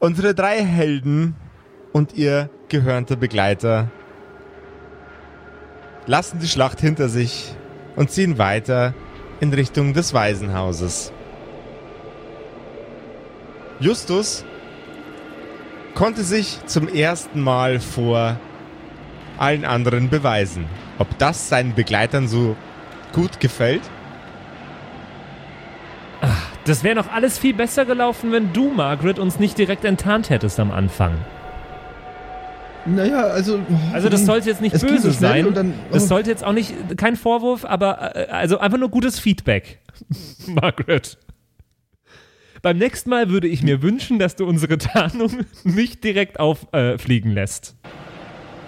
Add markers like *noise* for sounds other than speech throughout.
Unsere drei Helden und ihr gehörnter Begleiter lassen die Schlacht hinter sich und ziehen weiter in Richtung des Waisenhauses. Justus konnte sich zum ersten Mal vor allen anderen beweisen. Ob das seinen Begleitern so gut gefällt? Das wäre noch alles viel besser gelaufen, wenn du, Margaret, uns nicht direkt enttarnt hättest am Anfang. Naja, also. Also das sollte jetzt nicht böse so sein. und dann- Das oh. sollte jetzt auch nicht kein Vorwurf, aber äh, also einfach nur gutes Feedback. *laughs* Margaret. Beim nächsten Mal würde ich mir wünschen, dass du unsere Tarnung *laughs* nicht direkt auffliegen lässt.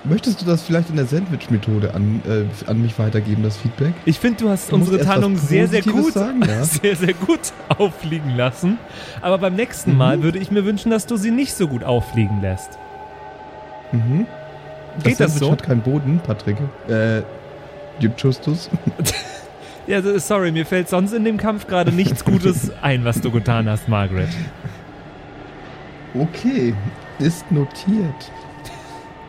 Möchtest du das vielleicht in der Sandwich-Methode an, äh, an mich weitergeben, das Feedback? Ich finde, du hast Du unsere Tarnung *laughs* sehr, sehr gut, sagen, ja. sehr, sehr gut auffliegen lassen. Aber beim nächsten Mhm. Mal würde ich mir wünschen, dass du sie nicht so gut auffliegen lässt. Mhm. Geht das Sandwich so? hat keinen Boden, Patrick. Äh, Justus. *laughs* Ja, sorry, mir fällt sonst in dem Kampf gerade nichts Gutes *laughs* ein, was du getan hast, Margaret. Okay, ist notiert.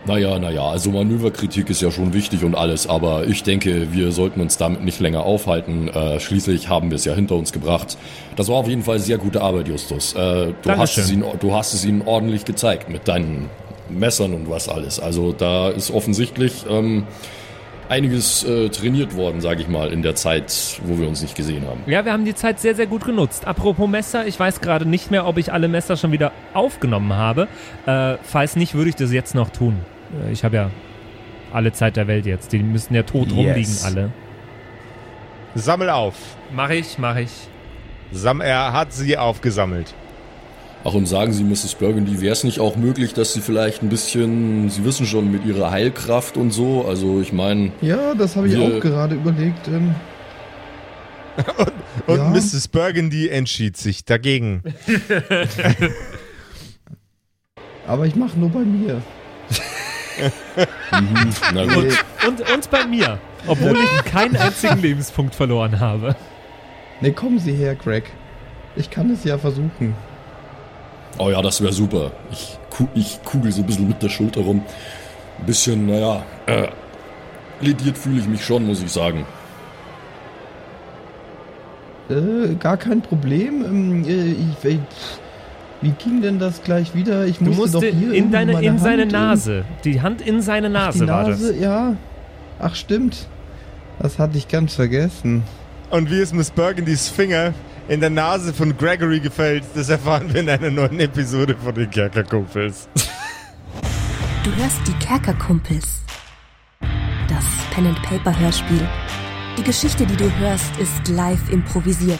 Naja, naja, also Manöverkritik ist ja schon wichtig und alles, aber ich denke, wir sollten uns damit nicht länger aufhalten. Äh, schließlich haben wir es ja hinter uns gebracht. Das war auf jeden Fall sehr gute Arbeit, Justus. Äh, du, hast es ihnen, du hast es ihnen ordentlich gezeigt mit deinen Messern und was alles. Also da ist offensichtlich ähm, einiges äh, trainiert worden, sage ich mal, in der Zeit, wo wir uns nicht gesehen haben. Ja, wir haben die Zeit sehr, sehr gut genutzt. Apropos Messer, ich weiß gerade nicht mehr, ob ich alle Messer schon wieder aufgenommen habe. Äh, falls nicht, würde ich das jetzt noch tun. Äh, ich habe ja alle Zeit der Welt jetzt. Die müssen ja tot Yes. rumliegen, alle. Sammel auf. Mach ich, mach ich. Sam er hat sie aufgesammelt. Ach, und sagen Sie, Mrs. Burgundy, wäre es nicht auch möglich, dass Sie vielleicht ein bisschen, Sie wissen schon, mit Ihrer Heilkraft und so, also ich meine, Ja, das habe ich auch gerade überlegt. Ähm, *laughs* Und Ja. Mrs. Burgundy entschied sich dagegen. *laughs* aber ich mache nur bei mir. Na gut. Und, und bei mir. Obwohl ich keinen einzigen Lebenspunkt verloren habe. Ne, kommen Sie her, Greg. Ich kann es ja versuchen. Oh ja, das wäre super. Ich, ku ich kugel so ein bisschen mit der Schulter rum. Ein bisschen, naja, äh, lediert fühle ich mich schon, muss ich sagen. Äh, gar kein Problem. Ähm, äh, ich, äh, wie ging denn das gleich wieder? Ich Du musste musst doch hier in, deine, in seine Hand, Nase. Die Hand in seine Nase, die war das. Nase, ja. Ach, stimmt. Das hatte ich ganz vergessen. Und wie es Miss Burgundys Finger in der Nase von Gregory gefällt, das erfahren wir in einer neuen Episode von den Kerkerkumpels. Du hörst die Kerkerkumpels. Das Pen-and-Paper-Hörspiel. Die Geschichte, die du hörst, ist live improvisiert.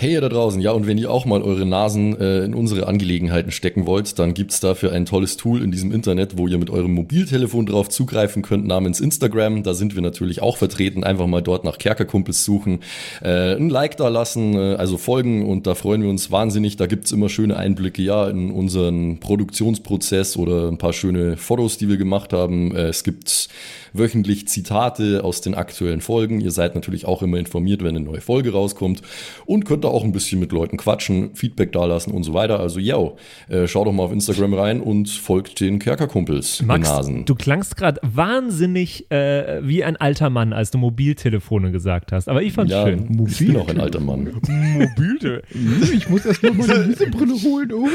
Hey ihr da draußen, ja und wenn ihr auch mal eure Nasen äh, in unsere Angelegenheiten stecken wollt, dann gibt's dafür ein tolles Tool in diesem Internet, wo ihr mit eurem Mobiltelefon drauf zugreifen könnt namens Instagram. Da sind wir natürlich auch vertreten. Einfach mal dort nach Kerkerkumpels suchen, äh, ein Like da lassen, äh, also folgen und da freuen wir uns wahnsinnig. Da gibt's immer schöne Einblicke ja in unseren Produktionsprozess oder ein paar schöne Fotos, die wir gemacht haben. Äh, es gibt wöchentlich Zitate aus den aktuellen Folgen. Ihr seid natürlich auch immer informiert, wenn eine neue Folge rauskommt und könnt da auch ein bisschen mit Leuten quatschen, Feedback dalassen und so weiter. Also, yo, äh, schaut doch mal auf Instagram rein und folgt den Kerkerkumpels, Max, Nasen. du klangst gerade wahnsinnig äh, wie ein alter Mann, als du Mobiltelefone gesagt hast. Aber ich fand's ja, schön. ich bin auch ein alter Mann. Mobile. Ich muss erst mal meine Lesebrille holen. Oh.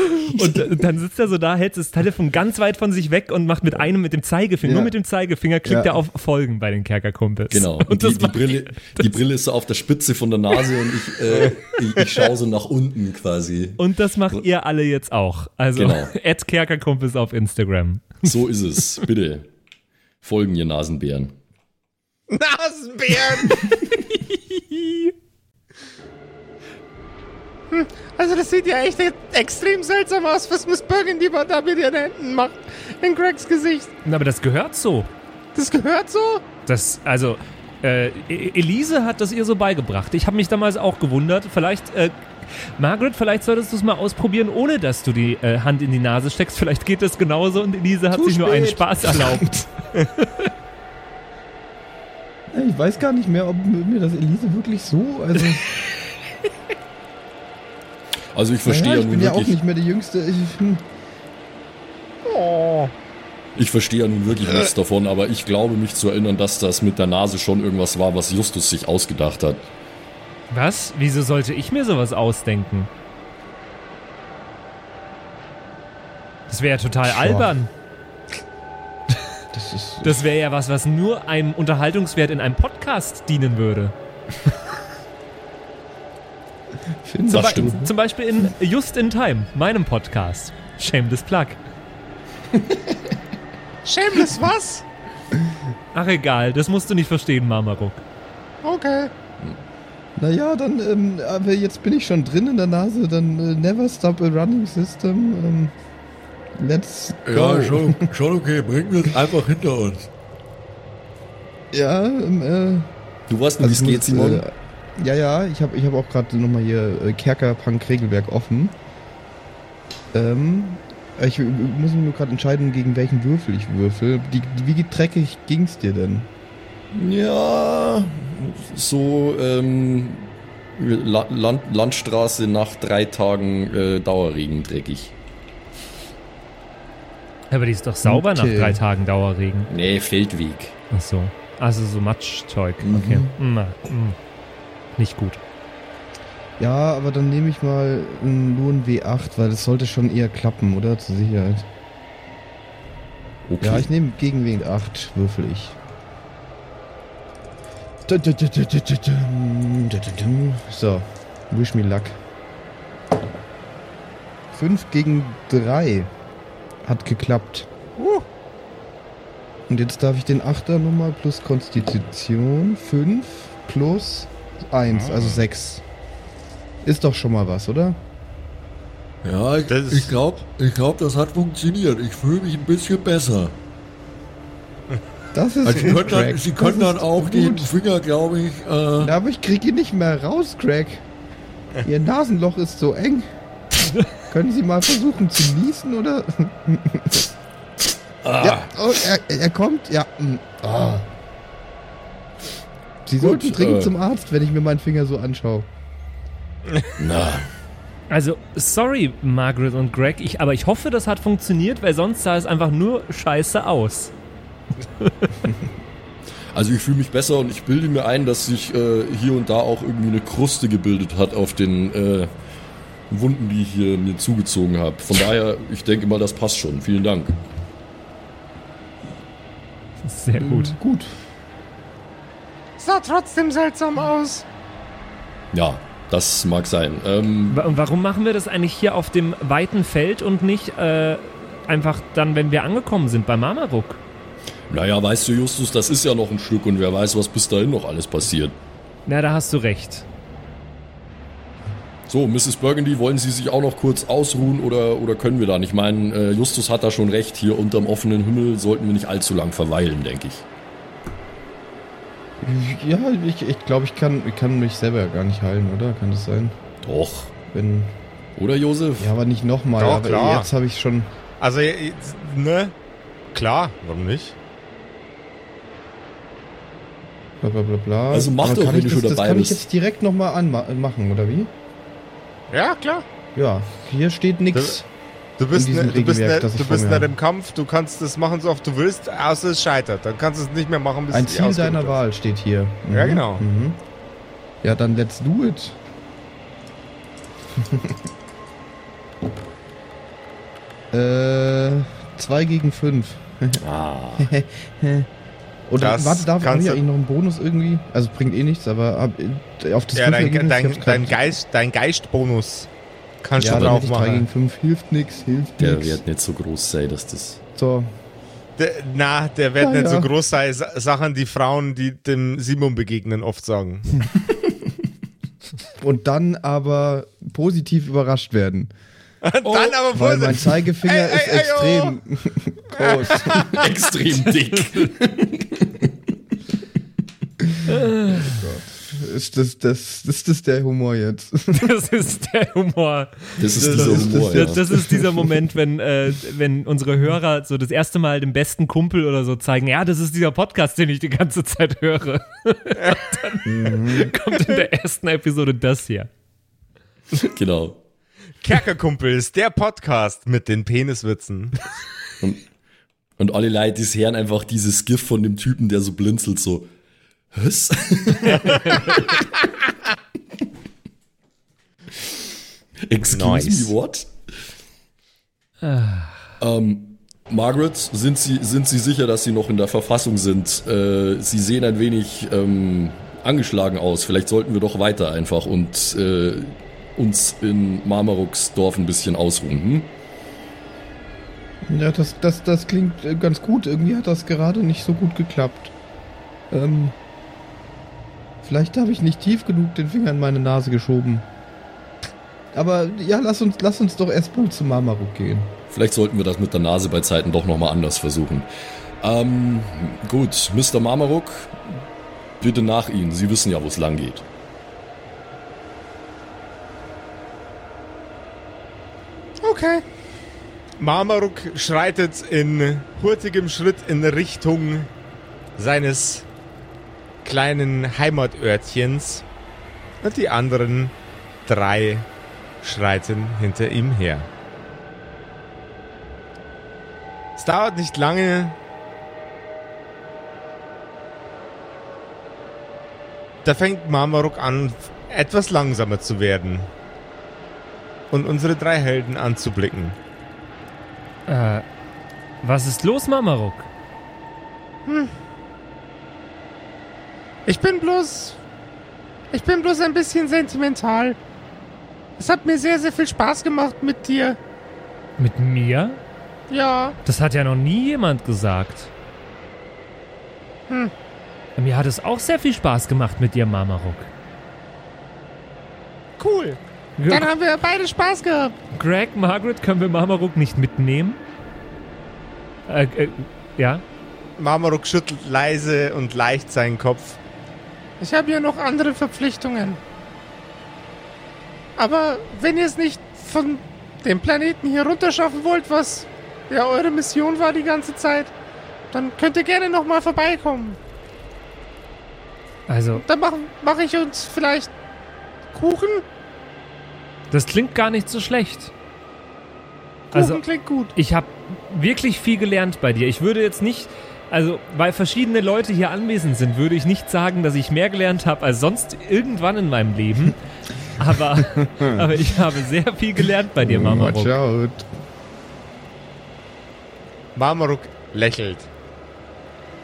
Und dann sitzt er so da, hält das Telefon ganz weit von sich weg und macht mit einem, mit dem Zeigefinger, Ja. nur mit dem Zeigefinger, klickt Ja. Er auf Folgen bei den Kerkerkumpels. Genau. *laughs* Und Und die, die, Brille, die Brille ist so auf der Spitze von der Nase und ich, äh, *laughs* ich, ich schaue so nach unten quasi. Und das macht ihr alle jetzt auch. Also, Genau. *laughs* at Kerkerkumpels auf Instagram. So ist es. Bitte. Folgen, ihr Nasenbären. Nasenbären! Hm, Also das sieht ja echt extrem seltsam aus, was Miss Burgundy da mit ihren Händen macht. In Gregs Gesicht. Aber das gehört so. Das gehört so? Das, also, Äh, E- Elise hat das ihr so beigebracht. Ich habe mich damals auch gewundert. Vielleicht, äh, Margaret, vielleicht solltest du es mal ausprobieren, ohne dass du die äh, Hand in die Nase steckst. Vielleicht geht das genauso und Elise hat Zu sich nur einen spät. Spaß erlaubt. *laughs* Ich weiß gar nicht mehr, ob mir das Elise wirklich so. Also, Also ich verstehe naja, ja ich nun bin ja auch nicht mehr die Jüngste. Ich, hm, Oh. Ich verstehe ja nun wirklich nichts davon, aber ich glaube mich zu erinnern, dass das mit der Nase schon irgendwas war, was Justus sich ausgedacht hat. Was? Wieso sollte ich mir sowas ausdenken? Das wäre ja total Tja. albern. *laughs* das ist. Das wäre ja was, was nur einem Unterhaltungswert in einem Podcast dienen würde. Findest Zum, Das Be stimmt. zum Beispiel in Just in Time, meinem Podcast. Shameless Plug. *laughs* Shameless was? Ach egal, das musst du nicht verstehen, Marmaruk. Okay. Naja, dann, ähm, aber jetzt bin ich schon drin in der Nase, dann äh, never stop a running system. Ähm, let's go. Ja, schon, schon okay. Bringen wir es einfach hinter uns. Ja, ähm, äh, Du weißt nur, wie es geht, Simon. Äh, ja, ja, ich habe ich hab auch gerade nochmal hier äh, Kerkerpunk-Regelwerk offen. Ähm, ich muss mich nur gerade entscheiden, gegen welchen Würfel ich würfel. Die, wie dreckig ging's dir denn? Ja, so ähm, La Land Landstraße nach drei Tagen äh, Dauerregen dreckig. Aber die ist doch sauber Okay. nach drei Tagen Dauerregen. Nee, Feldweg. Ach so. Also so Matschzeug. Mhm. Okay. Mm, mm. Nicht gut. Ja, aber dann nehme ich mal nur ein W8, weil das sollte schon eher klappen, oder? Zur Sicherheit. Okay. Ja, ich nehme gegen W8, würfel ich. So, wish me luck. 5 gegen 3 hat geklappt. Und jetzt darf ich den 8er nochmal plus Konstitution 5 plus 1, also ah. 6. Ist doch schon mal was, oder? Ja, ich, ich glaube, ich glaub, das hat funktioniert. Ich fühle mich ein bisschen besser. Das ist Also Sie gut, können dann. Sie können dann auch den. Finger, glaube ich, äh, Ja, aber ich krieg ihn nicht mehr raus, Craig. Ihr Nasenloch ist so eng. Können Sie mal versuchen zu niesen, oder? Ja, oh, er, er kommt, ja. mm, ah. Sie Gut, sollten dringend äh. zum Arzt, wenn ich mir meinen Finger so anschaue. Na, Also, sorry, Margaret und Greg, ich, aber ich hoffe, das hat funktioniert, weil sonst sah es einfach nur scheiße aus. *laughs* also ich fühle mich besser und ich bilde mir ein, dass sich äh, hier und da auch irgendwie eine Kruste gebildet hat auf den äh, Wunden, die ich hier mir zugezogen habe. Von daher, ich denke mal, das passt schon. Vielen Dank. Sehr gut. Gut. Sah trotzdem seltsam aus. Ja, das mag sein. Ähm, warum machen wir das eigentlich hier auf dem weiten Feld und nicht äh, einfach dann, wenn wir angekommen sind bei Marmaruk? naja, weißt du, Justus, das ist ja noch ein Stück und wer weiß, was bis dahin noch alles passiert. Na, da hast du recht. So, Mrs. Burgundy, wollen Sie sich auch noch kurz ausruhen oder, oder können wir da nicht? Ich meine, äh, Justus hat da schon recht, hier unterm offenen Himmel sollten wir nicht allzu lang verweilen, denke ich. Ja, ich, ich glaube, ich kann, ich kann mich selber gar nicht heilen, oder? Kann das sein? Doch. Wenn. Oder, Josef? Ja, aber nicht nochmal. Doch, Aber klar. jetzt habe ich schon. Also, jetzt, ne? Klar, warum nicht? Bla bla bla bla. Also mach Aber doch, wenn ich du schon das, dabei Das kann bist. ich jetzt direkt nochmal anmachen, oder wie? Ja, klar. Ja, hier steht nichts. Du bist, ne, du bist, ne, du bist nicht habe. im Kampf, du kannst das machen, so oft du willst, außer es scheitert. Dann kannst du es nicht mehr machen, bis Ein Ziel deiner ist. Wahl steht hier. Mhm. Ja, genau. Mhm. Ja, dann let's do it. *laughs* äh, 2 gegen 5. Ah. *laughs* Oder Das warte, darf ich du- eigentlich noch einen Bonus irgendwie? Also bringt eh nichts, aber ab, auf das Ja, dein, dein, dein, Geist, dein Geistbonus kannst Ja, du hätte ich 3 gegen machen. 5. Hilft nix, hilft Der nix. wird nicht so groß sein, dass das. So, Der, na, der wird Ja, nicht ja. so groß sein. Sa- Sachen, die Frauen, die dem Simon begegnen, oft sagen. *laughs* und dann aber positiv überrascht werden. *laughs* Dann aber Weil mein. Zeigefinger Ey, ey, ist ey, extrem *laughs* groß. Extrem dick. Ist das, das, ist das der Humor jetzt? *laughs* Das ist der Humor. Das ist Das dieser ist- Humor, das- ja. Das, das ist dieser Moment, wenn, äh, wenn unsere Hörer so das erste Mal dem besten Kumpel oder so zeigen, ja, das ist dieser Podcast, den ich die ganze Zeit höre. Und *laughs* dann kommt in der ersten Episode das hier. Genau. Kerkerkumpels, der Podcast mit den Peniswitzen. Und, und alle Leute, die hören einfach dieses GIF von dem Typen, der so blinzelt, so, was? *laughs* Excuse Nice. me, what? ähm, Margaret, sind Sie, sind Sie sicher, dass Sie noch in der Verfassung sind? Äh, Sie sehen ein wenig ähm, angeschlagen aus. Vielleicht sollten wir doch weiter einfach und äh, uns in Marmaruks Dorf ein bisschen ausruhen. Hm? Ja, das, das, das klingt äh, ganz gut. Irgendwie hat das gerade nicht so gut geklappt. Ähm, vielleicht habe ich nicht tief genug den Finger in meine Nase geschoben. Aber ja, lass uns, lass uns doch erstmal zu Marmaruk gehen. Vielleicht sollten wir das mit der Nase bei Zeiten doch nochmal anders versuchen. Ähm, gut, Mr. Marmaruk, bitte nach Ihnen. Sie wissen ja, wo es lang geht. Okay. Marmaruk schreitet in hurtigem Schritt in Richtung seines kleinen Heimatörtchens und die anderen drei schreiten hinter ihm her. Es dauert nicht lange. Da fängt Marmaruk an, etwas langsamer zu werden und unsere drei Helden anzublicken. Äh, was ist los, Mamaruk? Ich bin bloß. Ich bin bloß ein bisschen sentimental. Es hat mir sehr, sehr viel Spaß gemacht mit dir. Mit mir? Ja. Das hat ja noch nie jemand gesagt. Hm. Mir hat es auch sehr viel Spaß gemacht mit dir, Mamaruk. Cool. Dann haben wir beide Spaß gehabt. Greg, Margaret, können wir Mamaruk nicht mitnehmen? Äh, äh, ja? Marmaruk schüttelt leise und leicht seinen Kopf. Ich habe ja noch andere Verpflichtungen. Aber wenn ihr es nicht von dem Planeten hier runterschaffen wollt, was ja eure Mission war die ganze Zeit, dann könnt ihr gerne nochmal vorbeikommen. Also, Dann mache mach ich uns vielleicht Kuchen. das klingt gar nicht so schlecht. Kuchen Also- klingt gut. Ich habe wirklich viel gelernt bei dir. Ich würde jetzt nicht, also weil verschiedene Leute hier anwesend sind, würde ich nicht sagen, dass ich mehr gelernt habe als sonst irgendwann in meinem Leben. *laughs* Aber, aber ich habe sehr viel gelernt bei dir, Mama. Watch out. Marmaruk lächelt.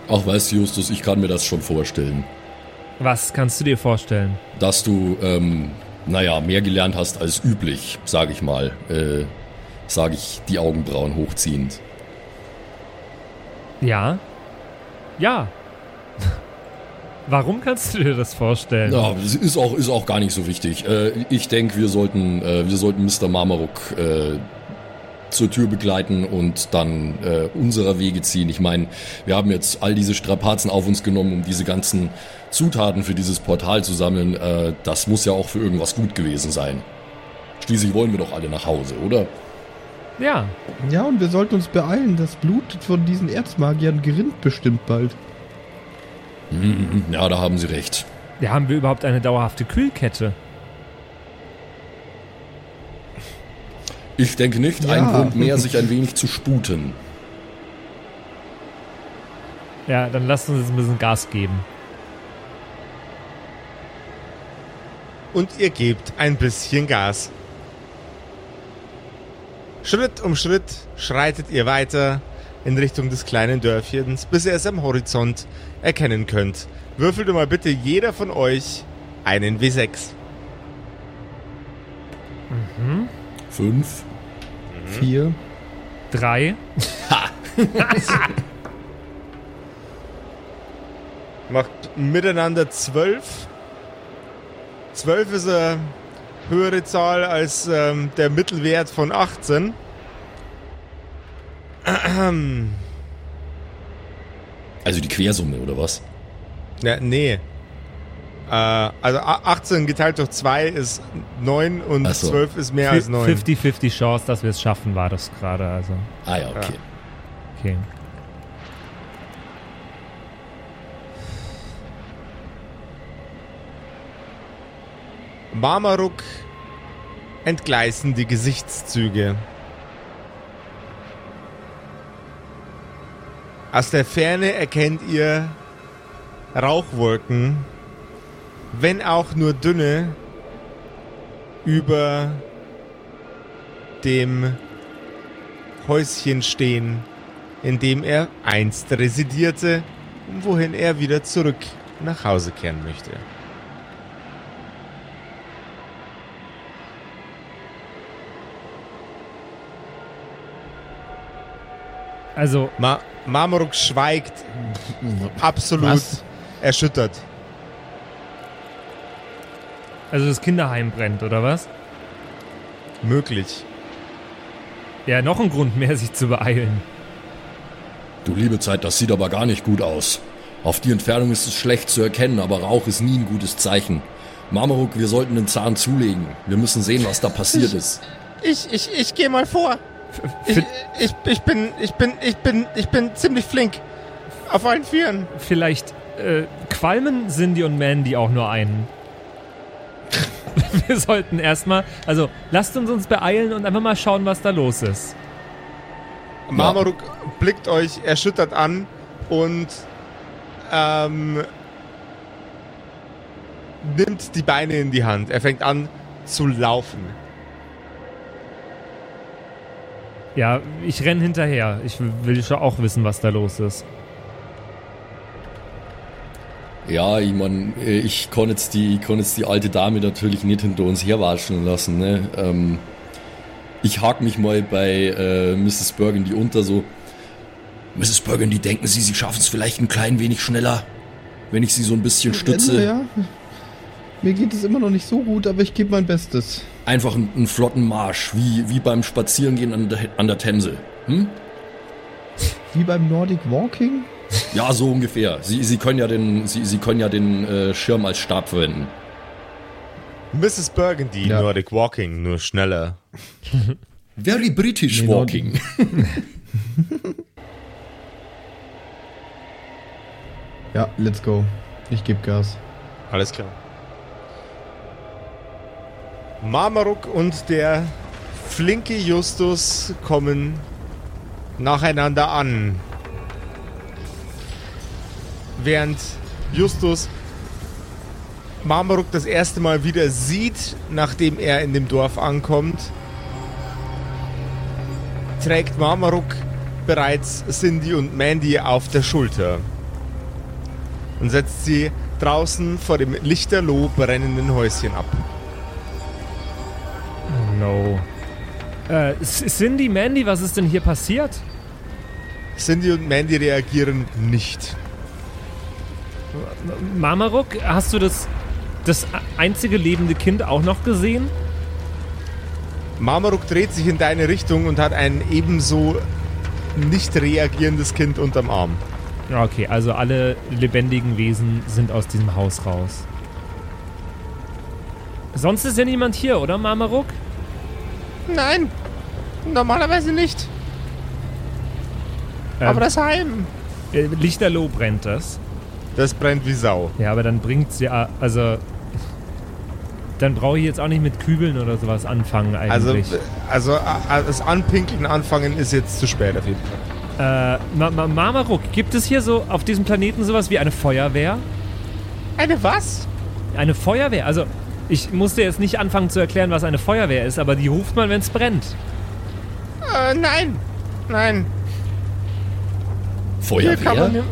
Ach, weißt du, Justus, ich kann mir das schon vorstellen. Was kannst du dir vorstellen? Dass du, ähm, naja, mehr gelernt hast als üblich, sage ich mal. Äh, sage ich die Augenbrauen hochziehend. Ja? Ja. Warum kannst du dir das vorstellen? Ja, ist auch, ist auch gar nicht so wichtig. Äh, ich denke, wir sollten, äh, wir sollten Mr. Marmaruk äh, zur Tür begleiten und dann äh, unserer Wege ziehen. Ich meine, wir haben jetzt all diese Strapazen auf uns genommen, um diese ganzen Zutaten für dieses Portal zu sammeln. Äh, das muss ja auch für irgendwas gut gewesen sein. Schließlich wollen wir doch alle nach Hause, oder? Ja. Ja, und wir sollten uns beeilen. Das Blut von diesen Erzmagiern gerinnt bestimmt bald. Mhm, Ja, da haben Sie recht. Ja, haben wir überhaupt eine dauerhafte Kühlkette? Ich denke nicht, Ja. ein Grund mehr, sich ein wenig zu sputen. Ja, dann lasst uns jetzt ein bisschen Gas geben. Und ihr gebt ein bisschen Gas. Schritt um Schritt schreitet ihr weiter in Richtung des kleinen Dörfchens, bis ihr es am Horizont erkennen könnt. Würfelt mal bitte jeder von euch einen W6. Fünf. Vier. Drei. *laughs* Macht miteinander 12. 12 ist eine höhere Zahl als ähm, der Mittelwert von 18. Also die Quersumme, oder was? Ja, nee. Äh, also a- 18 geteilt durch 2 ist 9 und Ach so. 12 ist mehr als 9. 50-50 Chance, dass wir es schaffen, war das gerade. Also, Ah ja, okay. okay. Marmaruk entgleisen die Gesichtszüge. Aus der Ferne erkennt ihr Rauchwolken, wenn auch nur dünne, über dem Häuschen stehen, in dem er einst residierte und wohin er wieder zurück nach Hause kehren möchte. Also, Ma Marmoruk schweigt, absolut Was? erschüttert. also das Kinderheim brennt, oder was? Möglich. Ja, noch ein Grund mehr, sich zu beeilen. Du liebe Zeit, das sieht aber gar nicht gut aus. Auf die Entfernung ist es schlecht zu erkennen, aber Rauch ist nie ein gutes Zeichen. Marmaruk, wir sollten den Zahn zulegen. Wir müssen sehen, was da passiert ist. Ich, ich, ich gehe mal vor. Ich, ich, ich bin, ich bin, ich bin, ich bin ziemlich flink. Auf allen Vieren. Vielleicht äh, qualmen Cindy und Mandy auch nur einen. *laughs* wir sollten erstmal, also lasst uns uns beeilen und einfach mal schauen, was da los ist. Marmaruk blickt euch erschüttert an und ähm, nimmt die Beine in die Hand. Er fängt an zu laufen. Ja, ich renn hinterher. Ich will schon auch wissen, was da los ist. Ja, ich mein, äh, ich kann jetzt die, ich kann jetzt die alte Dame natürlich nicht hinter uns herwatschen lassen. Ne? Ähm, ich hake mich mal bei äh, Mrs. Burgundy unter, so. Mrs. Burgundy, denken Sie, Sie schaffen es vielleicht ein klein wenig schneller, wenn ich Sie so ein bisschen stütze? Ja, mir geht es immer noch nicht so gut, aber ich gebe mein Bestes. Einfach einen, einen flotten Marsch, wie, wie beim Spazierengehen an der, an der Themse. Hm? Wie beim Nordic Walking? Ja, so ungefähr. Sie, Sie können ja den, Sie, Sie können ja den äh, Schirm als Stab verwenden. Mrs. Burgundy, Ja. Nordic Walking, nur schneller. *laughs* Very British Nee, walking. *laughs* Ja, let's go. Ich gebe Gas. Alles klar. Marmaruk und der flinke Justus kommen nacheinander an. Während Justus Marmaruk das erste Mal wieder sieht, nachdem er in dem Dorf ankommt, trägt Marmaruk bereits Cindy und Mandy auf der Schulter und setzt sie draußen vor dem lichterloh brennenden Häuschen ab. No. Äh, C- Cindy, Mandy, was ist denn hier passiert? Cindy und Mandy reagieren nicht. Marmaruk, hast du das, das einzige lebende Kind auch noch gesehen? Marmaruk dreht sich in deine Richtung und hat ein ebenso nicht reagierendes Kind unterm Arm. Okay, also alle lebendigen Wesen sind aus diesem Haus raus. Sonst ist ja niemand hier, oder Marmaruk? Nein, normalerweise nicht. Ähm, das Heim. äh, Lichterloh brennt das. Das brennt wie Sau. Ja, aber dann bringt's ja, also dann brauche ich jetzt auch nicht mit Kübeln oder sowas anfangen Also, eigentlich. also äh, das Anpinkeln anfangen ist jetzt zu spät auf jeden Fall. äh, Ma Ma Marmaruk, gibt es hier so auf diesem Planeten sowas wie eine Feuerwehr? Eine was? Eine Feuerwehr? Also, ich musste jetzt nicht anfangen zu erklären, was eine Feuerwehr ist, aber die ruft man, wenn es brennt. Äh, nein. Nein. Hier kann man Feuerwehr?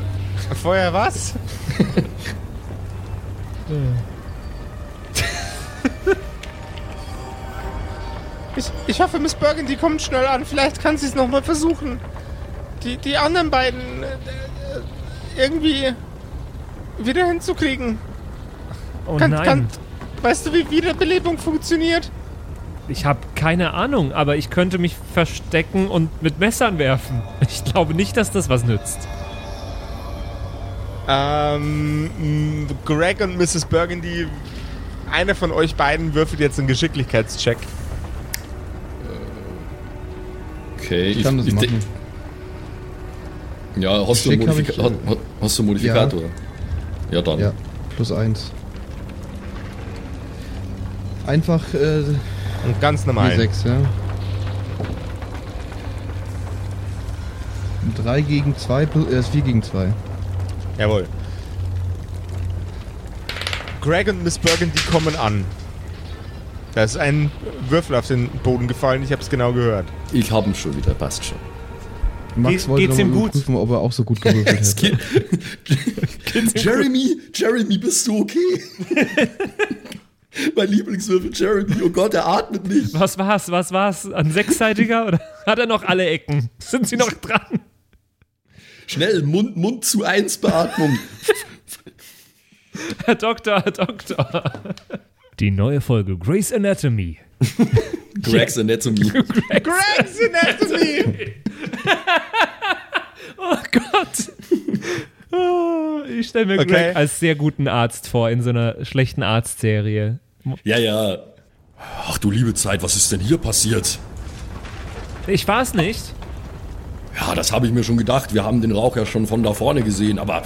Feuer was? *laughs* ich, ich hoffe, Miss Burgundy kommt schnell an. Vielleicht kann sie es nochmal versuchen. Die, die anderen beiden äh, äh, irgendwie wieder hinzukriegen. Oh Kann, nein. kann, weißt du, wie Wiederbelebung funktioniert? Ich habe keine Ahnung, aber ich könnte mich verstecken und mit Messern werfen. Ich glaube nicht, dass das was nützt. Ähm, Greg und Mrs. Burgundy, einer von euch beiden würfelt jetzt einen Geschicklichkeitscheck. Okay, Ich kann das de- machen. Ja, hast du, Modifika ich, äh, hast, hast du Modifikator? Ja, dann. Ja, plus eins. Einfach äh, Und ganz normal. W6, ja. 3 gegen 2, äh, ist 4 gegen 2. Jawohl. Greg und Miss Burgundy kommen an. Da ist ein Würfel auf den Boden gefallen, ich habe es genau gehört. Ich hab ihn schon wieder, passt schon. Max Geht's- wollte geht's ihm mal gut? überprüfen, ob er auch so gut gewürfelt *laughs* hätte. *laughs* Jeremy, Jeremy, bist du okay? *laughs* *laughs* mein Lieblingswürfel Jeremy, oh Gott, er atmet nicht. Was war's? Was war's? Ein sechsseitiger? Oder *laughs* hat er noch alle Ecken? Sind sie noch dran? Schnell, Mund, Mund zu eins Beatmung. *laughs* Herr Doktor, Herr Doktor. Die neue Folge Grey's Anatomy. Greg's Anatomy. Greg's Anatomy! Oh Gott. Oh, ich stelle mir Okay. Greg als sehr guten Arzt vor in so einer schlechten Arztserie. Ja, ja. Ach du liebe Zeit, was ist denn hier passiert? Ich war's nicht. Ja, das habe ich mir schon gedacht. Wir haben den Rauch ja schon von da vorne gesehen, aber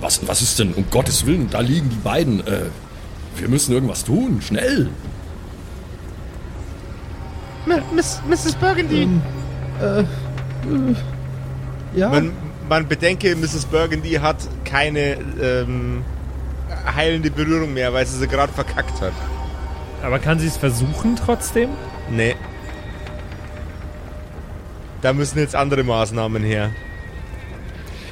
was, was ist denn, um Gottes Willen, da liegen die beiden. Äh, wir müssen irgendwas tun, schnell. Miss, Mrs. Burgundy! Ja, Man, man bedenke, Mrs. Burgundy hat keine ähm, heilende Berührung mehr, weil sie sie gerade verkackt hat. Aber kann sie es versuchen trotzdem? Nee. Da müssen jetzt andere Maßnahmen her.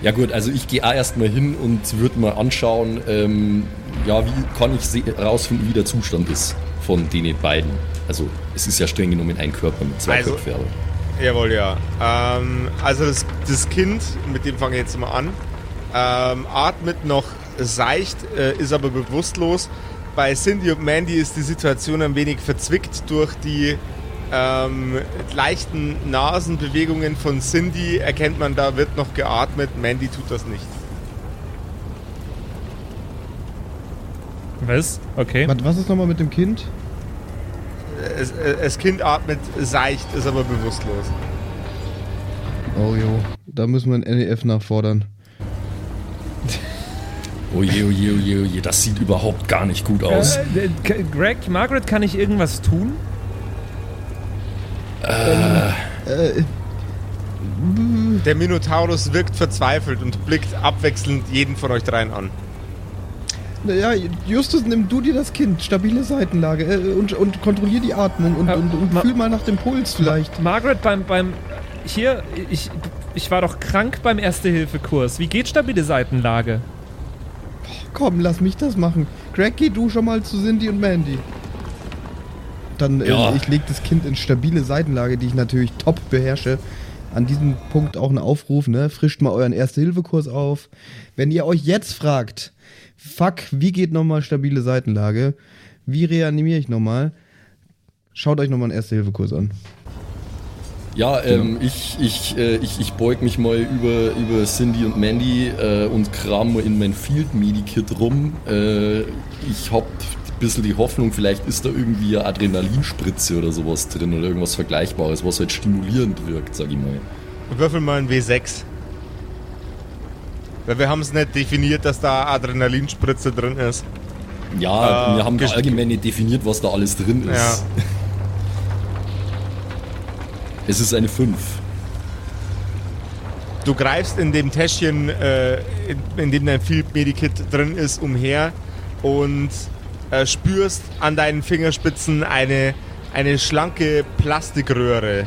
Ja gut, also ich gehe auch erstmal hin und würde mal anschauen, ähm, ja, wie kann ich se- rausfinden, wie der Zustand ist von den beiden. Also es ist ja streng genommen ein Körper mit zwei Also- Köpfen. Jawohl, ja. Ähm, also das, das Kind, mit dem fange ich jetzt mal an, ähm, atmet noch seicht, äh, ist aber bewusstlos. Bei Cindy und Mandy ist die Situation ein wenig verzwickt durch die ähm, leichten Nasenbewegungen von Cindy. Erkennt man, da wird noch geatmet. Mandy tut das nicht. Was? Okay. was, was ist nochmal mit dem Kind? Es, äh, das Kind atmet seicht, ist aber bewusstlos. Oh jo, da müssen wir ein NEF nachfordern. Oje, oje, oje, oje, das sieht überhaupt gar nicht gut aus. Äh, äh, Greg, Margaret, kann ich irgendwas tun? Äh, Der Minotaurus wirkt verzweifelt und blickt abwechselnd jeden von euch dreien an. Ja, Justus, nimm du dir das Kind, stabile Seitenlage äh, und, und kontrollier die Atmung und, Äh, und, und Ma- fühl mal nach dem Puls vielleicht. Margaret, beim, beim, hier, ich, ich war doch krank beim Erste-Hilfe-Kurs. Wie geht stabile Seitenlage? Komm, lass mich das machen. Greg, geh du schon mal zu Cindy und Mandy. Dann, Ja. äh, ich leg das Kind in stabile Seitenlage, die ich natürlich top beherrsche. An diesem Punkt auch ein Aufruf, ne? Frischt mal euren Erste-Hilfe-Kurs auf. Wenn ihr euch jetzt fragt, fuck, wie geht nochmal stabile Seitenlage? Wie reanimiere ich nochmal? Schaut euch nochmal einen Erste-Hilfe-Kurs an. Ja, ähm, ich, ich, äh, ich, ich beug mich mal über, über Cindy und Mandy äh, und kram mal in mein Field Medikit rum. Äh, ich hab ein bisschen die Hoffnung, vielleicht ist da irgendwie eine Adrenalinspritze oder sowas drin oder irgendwas Vergleichbares, was halt stimulierend wirkt, sag ich mal. Würfel mal ein W6. Weil wir haben es nicht definiert, dass da Adrenalinspritze drin ist. Ja, Äh, wir haben allgemein nicht definiert, was da alles drin ist. Ja. Es ist eine 5. Du greifst in dem Täschchen, äh, in, in dem dein Field Medikit drin ist, umher und äh, spürst an deinen Fingerspitzen eine, eine schlanke Plastikröhre.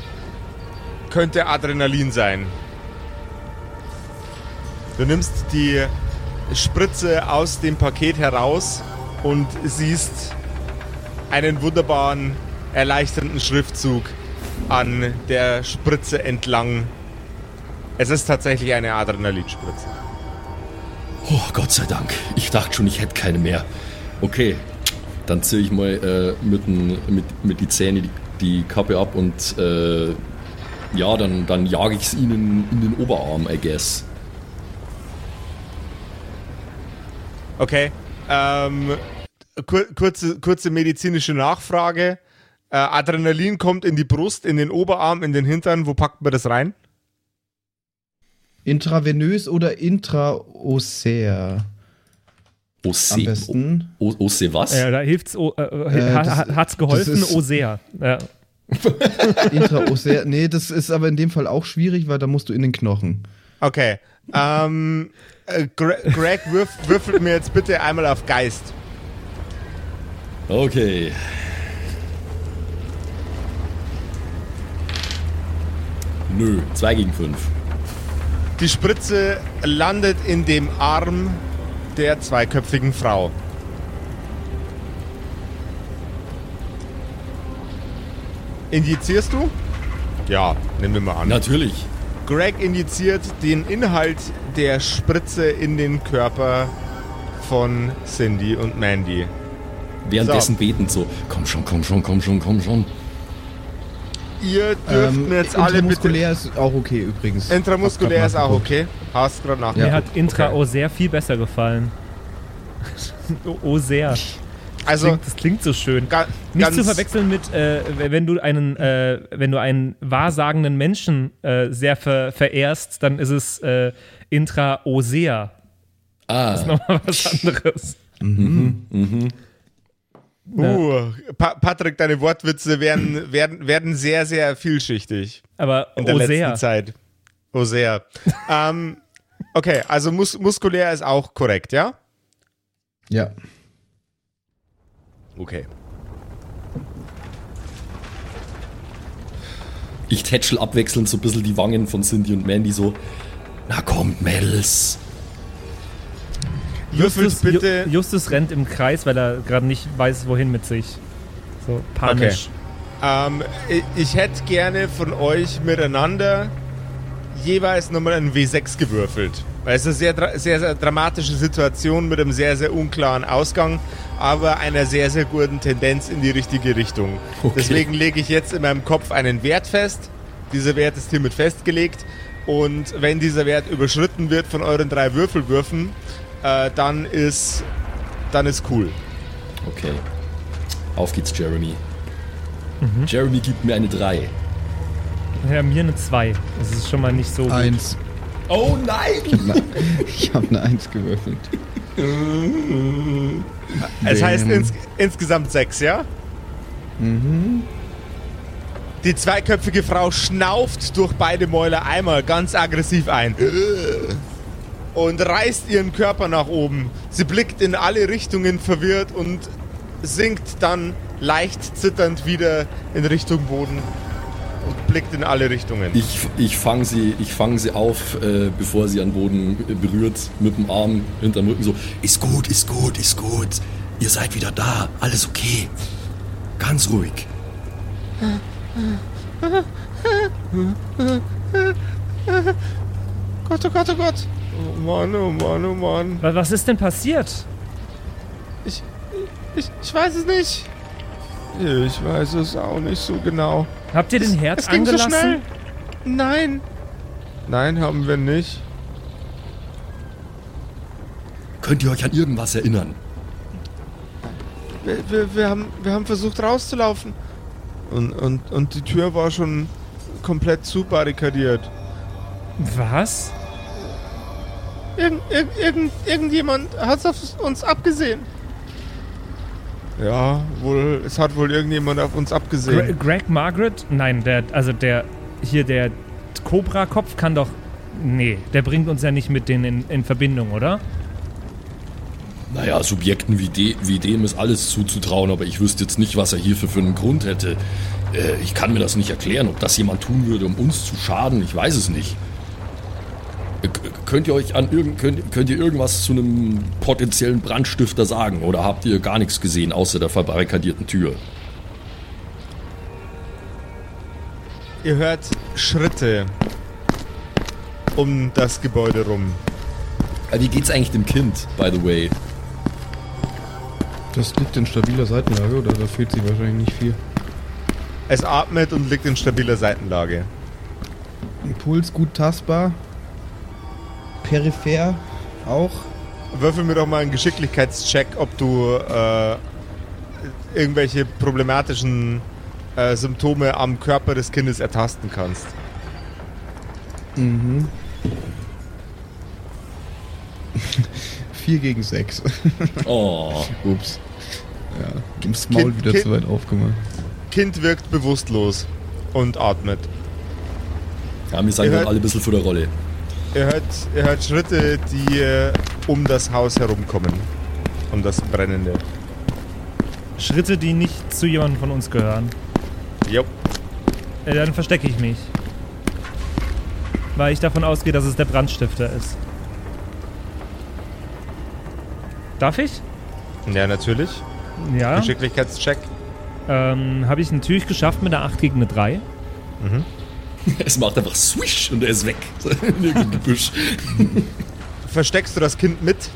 Könnte Adrenalin sein. Du nimmst die Spritze aus dem Paket heraus und siehst einen wunderbaren, erleichternden Schriftzug an der Spritze entlang. Es ist tatsächlich eine Adrenalinspritze. Oh, Gott sei Dank. Ich dachte schon, ich hätte keine mehr. Okay, dann ziehe ich mal äh, mit, den- mit, mit die Zähne die, die Kappe ab und äh, ja, dann, dann jage ich es ihnen in den Oberarm, I guess. Okay. Ähm, kur kurze, kurze medizinische Nachfrage. Äh, Adrenalin kommt in die Brust, in den Oberarm, in den Hintern. Wo packt man das rein? Intravenös oder intraossär? Am Ose, besten. O- O- Ose was? Ja, da hilft's, oh, äh, Äh, das- ha- hat's geholfen, sehr. Ja. *laughs* Intraossär. Nee, das ist aber in dem Fall auch schwierig, weil da musst du in den Knochen. Okay. Ähm, äh, Gre Greg würf würfelt mir jetzt bitte einmal auf Geist. Okay. Nö, 2 gegen 5. Die Spritze landet in dem Arm der zweiköpfigen Frau. Injizierst du? Ja, nehmen wir mal an. Natürlich. Greg injiziert den Inhalt der Spritze in den Körper von Cindy und Mandy. Währenddessen betend so, komm schon, komm schon, komm schon, komm schon. Ihr dürft Ähm, mir jetzt alle bitte... intramuskulär ist auch okay übrigens. Intramuskulär ist auch okay. Hast gerade nach. Mir hat Intra okay. oh sehr viel besser gefallen. *laughs* oh sehr. *laughs* Also, Klingt, das klingt so schön. ga, Nicht zu verwechseln mit, äh, wenn du einen, äh, wenn du einen wahrsagenden Menschen äh, sehr ver verehrst, dann ist es äh, Intra-Osea. Ah, Nochmal was anderes. Uh, pa Patrick, deine Wortwitze werden, werden, werden sehr, sehr vielschichtig Aber in der Osea. letzten Zeit. Sehr. ähm, okay, also mus muskulär ist auch korrekt, ja? Ja. Okay. ich tätschel abwechselnd so ein bisschen die Wangen von Cindy und Mandy so. Na kommt, Mädels. Würfelt Justus, bitte. Ju- Justus rennt im Kreis, weil er gerade nicht weiß, wohin mit sich. So panisch. Ähm, ich, ich hätte gerne von euch miteinander jeweils nochmal einen W6 gewürfelt. Weil es ist eine sehr, sehr, sehr dramatische Situation mit einem sehr, sehr unklaren Ausgang, aber einer sehr, sehr guten Tendenz in die richtige Richtung. Okay. Deswegen lege ich jetzt in meinem Kopf einen Wert fest. Dieser Wert ist hiermit festgelegt. Und wenn dieser Wert überschritten wird von euren drei Würfelwürfen, äh, dann ist dann ist cool. Okay. Auf geht's, Jeremy. Jeremy gibt mir eine 3. Ja, mir eine 2. Das ist schon mal nicht so gut. Eins. Oh nein! Ich habe eine Eins gewürfelt. Es heißt ins, insgesamt sechs, ja? Die zweiköpfige Frau schnauft durch beide Mäuler einmal ganz aggressiv ein. Und reißt ihren Körper nach oben. Sie blickt in alle Richtungen verwirrt und sinkt dann leicht zitternd wieder in Richtung Boden und blickt in alle Richtungen. Ich, ich fange sie, ich fang sie auf, äh, bevor sie an Boden berührt, mit dem Arm hinterm Rücken so. Ist gut, ist gut, ist gut. Ihr seid wieder da. Alles okay. Ganz ruhig. Gott, oh Gott, oh Gott. Oh Mann, oh Mann, oh Mann. Wa- Was ist denn passiert? Ich, ich, ich weiß es nicht. Ich weiß es auch nicht so genau. Habt ihr den Herd Es ging angelassen? so schnell. Nein. Nein, haben wir nicht. Könnt ihr euch an irgendwas erinnern? Wir, wir, wir, haben, wir haben versucht rauszulaufen. Und, und, und die Tür war schon komplett zubarrikadiert. Was? Irgend, irgend, irgend, irgendjemand hat auf uns abgesehen. Ja, wohl, es hat wohl irgendjemand auf uns Gre abgesehen. Greg Margaret? Nein, der, also der, hier der Cobra-Kopf kann doch, nee, der bringt uns ja nicht mit denen in, in Verbindung, oder? Naja, Subjekten wie, de, wie dem ist alles zuzutrauen, aber ich wüsste jetzt nicht, was er hierfür für einen Grund hätte. Äh, ich kann mir das nicht erklären, ob das jemand tun würde, um uns zu schaden. Ich weiß es nicht. Äh, Könnt ihr euch an irgend, könnt, könnt ihr irgendwas zu einem potenziellen Brandstifter sagen? Oder habt ihr gar nichts gesehen außer der verbarrikadierten Tür? Ihr hört Schritte um das Gebäude rum. Äh, wie geht's eigentlich dem Kind, by the way? Das liegt in stabiler Seitenlage oder da fehlt sie wahrscheinlich nicht viel. Es atmet und liegt in stabiler Seitenlage. Puls gut tastbar. Peripher auch. würfel mir doch mal einen Geschicklichkeitscheck, ob du äh, irgendwelche problematischen äh, Symptome am Körper des Kindes ertasten kannst. Mhm. *laughs* Vier gegen sechs. *laughs* Oh. Ups. Ja, das Maul Kind- wieder Kind- zu weit aufgemacht. Kind wirkt bewusstlos und atmet. Ja, wir sagen hört- alle ein bisschen von der Rolle. Ihr hört, ihr hört Schritte, die äh, um das Haus herumkommen. Um das Brennende. Schritte, die nicht zu jemandem von uns gehören. Jo. Äh, dann verstecke ich mich. Weil ich davon ausgehe, dass es der Brandstifter ist. Darf ich? Ja, natürlich. Ja. Geschicklichkeitscheck. Ähm, Habe ich natürlich geschafft mit einer 8 gegen eine 3. *laughs* Es macht einfach swish und er ist weg. *laughs* In irgendeinem Gebüsch. Versteckst du das Kind mit?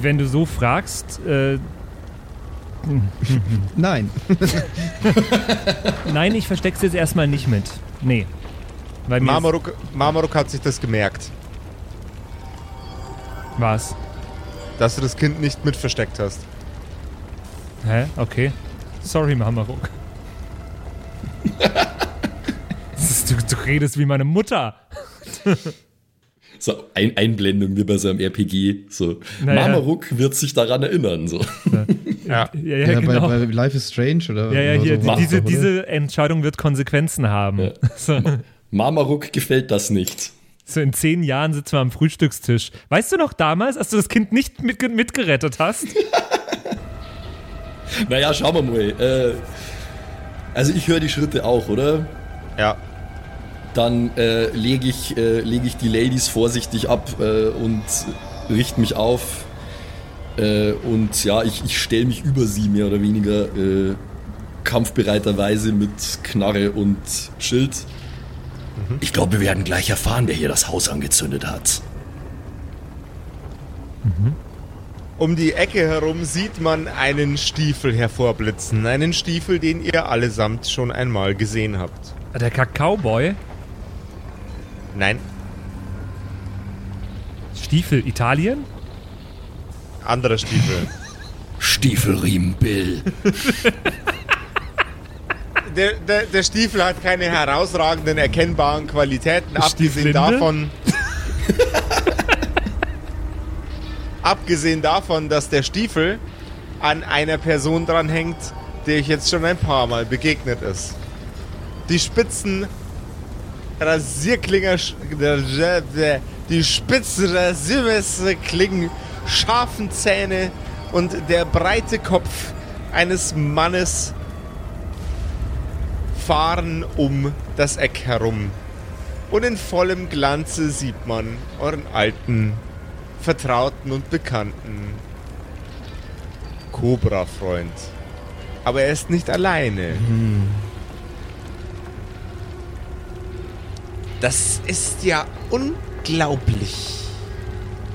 Wenn du so fragst, äh, Nein. *laughs* nein, ich verstecke es jetzt erstmal nicht mit. Nee. Weil Marmaruk, Marmaruk hat sich das gemerkt, was? dass du das Kind nicht mit versteckt hast. Hä? Okay. Sorry, Mamaruk. Das ist- du, du redest wie meine Mutter. So, ein Einblendung wie bei so einem RPG. So, Naja. Marmaruk wird sich daran erinnern. So. Ja. Ja, ja, Ja, bei, genau. bei Life is Strange oder ja, ja, hier, so diese, doch, diese Entscheidung wird Konsequenzen haben. Ja. *laughs* So, Marmaruk gefällt das nicht. so in zehn Jahren sitzen wir am Frühstückstisch. Weißt du noch damals, als du das Kind nicht mit, mitgerettet hast? *laughs* Naja, schauen wir mal. Äh, also ich höre die Schritte auch, oder? Ja. Dann äh, lege ich, äh, leg ich die Ladies vorsichtig ab äh, und richte mich auf. Äh, und ja, ich, ich stelle mich über sie mehr oder weniger äh, kampfbereiterweise mit Knarre und Schild. Ich glaube, wir werden gleich erfahren, wer hier das Haus angezündet hat. Um die Ecke herum sieht man einen Stiefel hervorblitzen. Einen Stiefel, den ihr allesamt schon einmal gesehen habt. Der Kakaoboy, Nein, Stiefel Italien? anderer Stiefel. Stiefelriemen Bill. Der, der, der Stiefel hat keine herausragenden erkennbaren Qualitäten, abgesehen davon. abgesehen davon, dass der Stiefel an einer Person dranhängt, der ich jetzt schon ein paar Mal begegnet ist. Die spitzen Rasierklinger, die spitzen Rasiermesserklingen, scharfen Zähne und der breite Kopf eines Mannes fahren um das Eck herum. Und in vollem Glanze sieht man euren alten, Vertrauten und Bekannten Cobra-Freund. Aber er ist nicht alleine. Das ist ja unglaublich.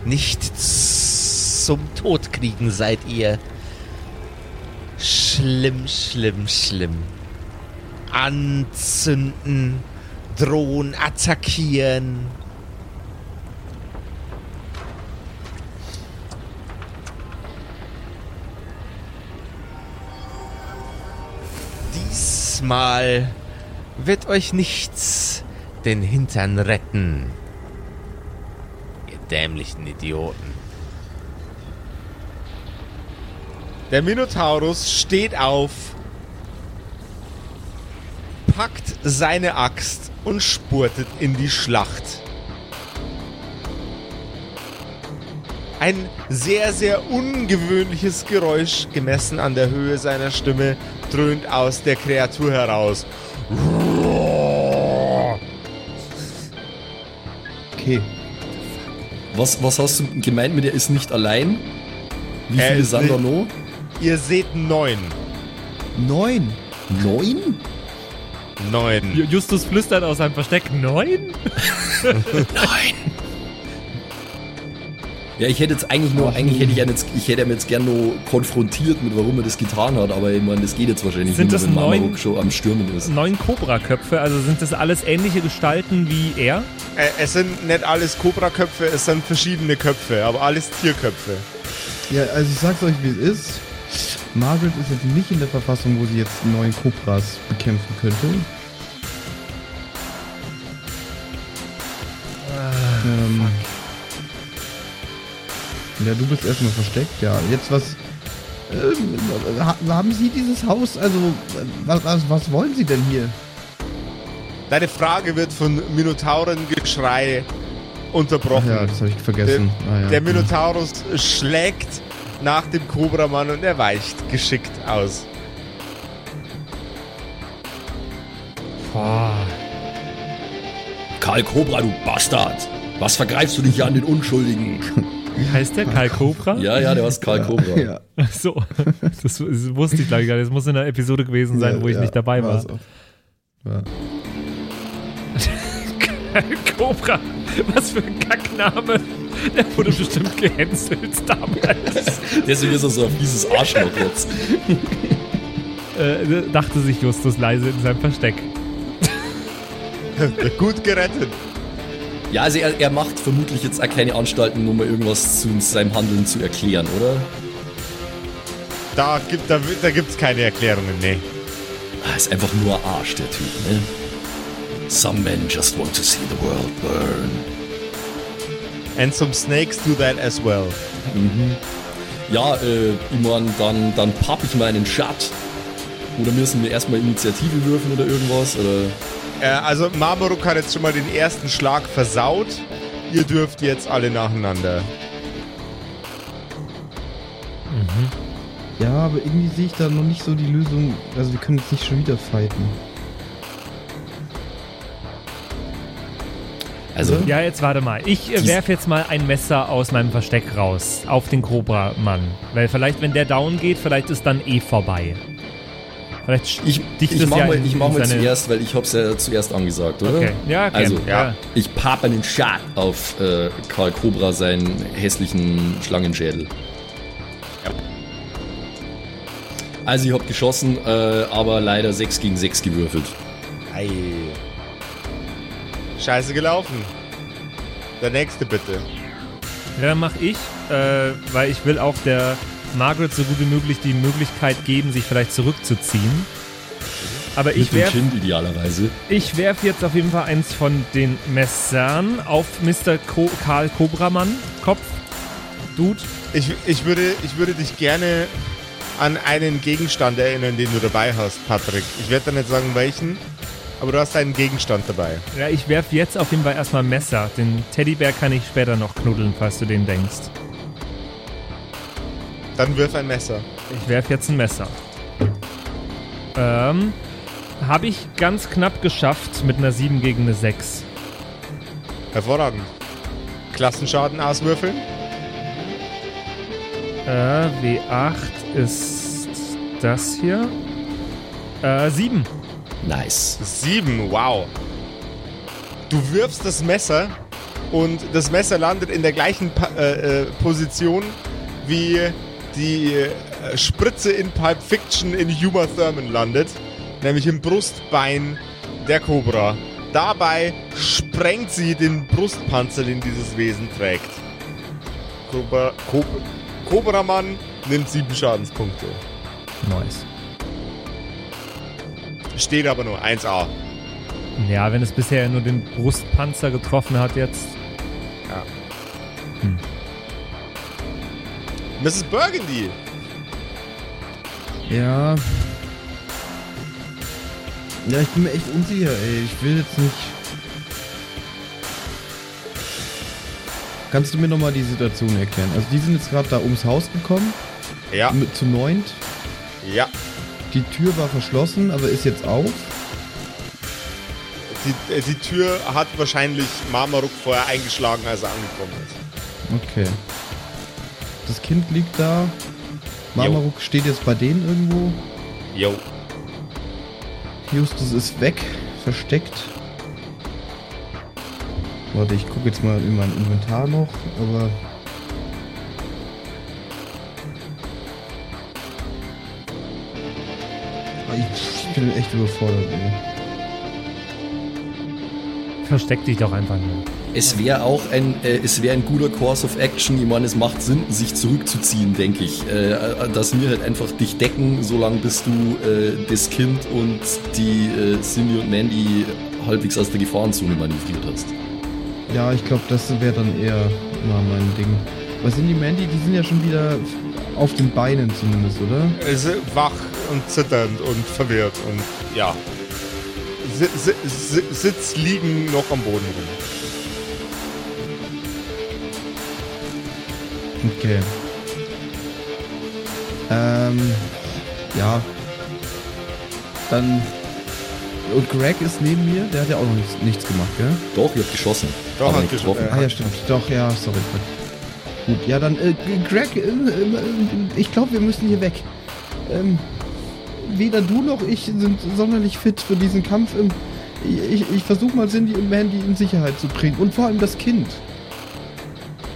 Nicht zum Todkriegen seid ihr. Schlimm, schlimm, schlimm anzünden, drohen, attackieren. Diesmal wird euch nichts den Hintern retten. Ihr dämlichen Idioten. Der Minotaurus steht auf packt seine Axt und spurtet in die Schlacht. Ein sehr, sehr ungewöhnliches Geräusch, gemessen an der Höhe seiner Stimme, dröhnt aus der Kreatur heraus. Okay. Was, was hast du gemeint mit, er ist nicht allein? Wie viele ist sind da noch? Ihr seht neun. Neun. Neun? Neun. Ju- Justus flüstert aus seinem Versteck. Neun? *laughs* *laughs* Nein. Ja, ich hätte jetzt eigentlich nur, eigentlich hätte ich ihn jetzt, ich hätte ihn jetzt gern nur konfrontiert mit, warum er das getan hat, aber ich meine, das geht jetzt wahrscheinlich Sind nur, das wenn neun- Marmaruk schon am Stürmen ist. Neun Cobra-Köpfe, also sind das alles ähnliche Gestalten wie er? Äh, es sind nicht alles Cobra-Köpfe, es sind verschiedene Köpfe, aber alles Tierköpfe. Ja, also ich sag's euch, wie es ist. Margaret ist jetzt nicht in der Verfassung, wo sie jetzt neuen Cobras bekämpfen könnte. Ja, du bist erstmal versteckt, ja. Jetzt was. Ha- haben Sie dieses Haus? Also, äh, was, was, was wollen Sie denn hier? Deine Frage wird von Minotaurengeschrei unterbrochen. Ja, das habe ich vergessen. Ah, ja. Der Minotaurus schlägt nach dem Kobramann und er weicht geschickt aus. Boah. Karl Cobra, du Bastard! Was vergreifst du dich hier an den Unschuldigen? *laughs* Heißt der Karl Cobra? Ja, ja, der war Karl Cobra. Ja, Ach So, das, das wusste ich glaube ich gar nicht. Das muss in einer Episode gewesen sein, ja, wo ich ja, nicht dabei war. auch. Ja. Karl Cobra, was für ein Kackname. Der wurde bestimmt gehänselt damals. Deswegen ist er so ein fieses Arschloch jetzt. äh, dachte sich Justus leise in seinem Versteck. Gut gerettet. Ja, also er, er macht vermutlich jetzt auch keine Anstalten, um mal irgendwas zu seinem Handeln zu erklären, oder? Da gibt da, da gibt's keine Erklärungen, nee. Ah, ist einfach nur Arsch, der Typ, ne? Some men just want to see the world burn. And some snakes do that as well. Ja, äh, ich mein, dann, dann papp ich mal einen Shot. Oder müssen wir erstmal Initiative würfen oder irgendwas? Oder? Äh, also Marmaruk hat jetzt schon mal den ersten Schlag versaut. Ihr dürft jetzt alle nacheinander. ja, aber irgendwie sehe ich da noch nicht so die Lösung. Also, wir können jetzt nicht schon wieder fighten. Also? Ja, jetzt warte mal. Ich äh, Dies- werf jetzt mal ein Messer aus meinem Versteck raus auf den Cobra-Mann. Weil vielleicht, wenn der down geht, vielleicht ist dann eh vorbei. Vielleicht ich, ich es mach ja mal, ich mach mal zuerst, weil ich hab's ja zuerst angesagt, oder? Okay. Ja, okay. Also, ja. Ich papp einen Shot auf äh, Karl Cobra seinen hässlichen Schlangenschädel. Also ich hab geschossen, äh, aber leider 6 gegen 6 gewürfelt. Ei. Scheiße gelaufen. Der nächste bitte. Ja, dann mach ich, äh, weil ich will auch der Margaret so gut wie möglich die Möglichkeit geben, sich vielleicht zurückzuziehen. Aber ich Mit dem werf, Kind idealerweise. ich werf jetzt auf jeden Fall eins von den Messern auf Mr. Co Karl Kobramann Kopf. Dude. Ich, ich, würde, ich würde dich gerne an einen Gegenstand erinnern, den du dabei hast, Patrick. Ich werde dann nicht sagen, welchen, aber du hast einen Gegenstand dabei. Ja, ich werf jetzt auf jeden Fall erstmal Messer. Den Teddybär kann ich später noch knuddeln, falls du den denkst. Dann wirf ein Messer. Ich werf jetzt ein Messer. Ähm, habe ich ganz knapp geschafft mit einer 7 gegen eine 6. Hervorragend. Klassenschaden auswürfeln. Äh, W8 ist das hier. Äh, 7. Nice. Sieben, wow. Du wirfst das Messer und das Messer landet in der gleichen pa äh, äh, Position wie die äh, Spritze in Pulp Fiction in Huma Thurman landet, nämlich im Brustbein der Cobra. Dabei sprengt sie den Brustpanzer, den dieses Wesen trägt. Cobra, Cob Cobramann nimmt sieben Schadenspunkte. Nice. Steht aber nur 1A. Ja, wenn es bisher nur den Brustpanzer getroffen hat jetzt. Mrs. Burgundy. Ja. Ja, ich bin mir echt unsicher, ey. Ich will jetzt nicht. Kannst du mir nochmal die Situation erklären? Also, die sind jetzt gerade da ums Haus gekommen, Ja, mit, zu neunt. ja. Die Tür war verschlossen, aber ist jetzt auf. Die, äh, die Tür hat wahrscheinlich Marmaruk vorher eingeschlagen, als er angekommen ist. Okay. Das Kind liegt da. Marmaruk steht jetzt bei denen irgendwo. Jo. Justus ist weg, versteckt. Warte, ich gucke jetzt mal in mein Inventar noch, aber. Ah, ich bin echt überfordert, ey. Versteck dich doch einfach nur. Es wäre auch ein, äh, es wäre ein guter Course of Action. Ich meine, es macht Sinn, sich zurückzuziehen, denke ich. Äh, äh, dass wir halt einfach dich decken, solange bis du äh, das Kind und die äh, Cindy und Mandy halbwegs aus der Gefahrenzone manövriert hast. Ja, ich glaube, das wäre dann eher mal mein Ding. Was sind die Mandy? Die sind ja schon wieder auf den Beinen zumindest, oder? Es ist wach und zitternd und verwirrt und ja. Si si si Sitz liegen noch am Boden rum. Okay. Ähm, ja. Dann. Und Greg ist neben mir, der hat ja auch noch nichts, nichts gemacht, gell? Doch, ihr habt geschossen. Doch, Aber hat getroffen. Ja. Ah ja, stimmt. Doch, ja, sorry. Gut, ja, dann, äh, Greg, äh, äh, ich glaube, wir müssen hier weg. Ähm, weder du noch ich sind sonderlich fit für diesen Kampf. Ähm, ich ich versuche mal Cindy und Mandy in Sicherheit zu bringen. Und vor allem das Kind.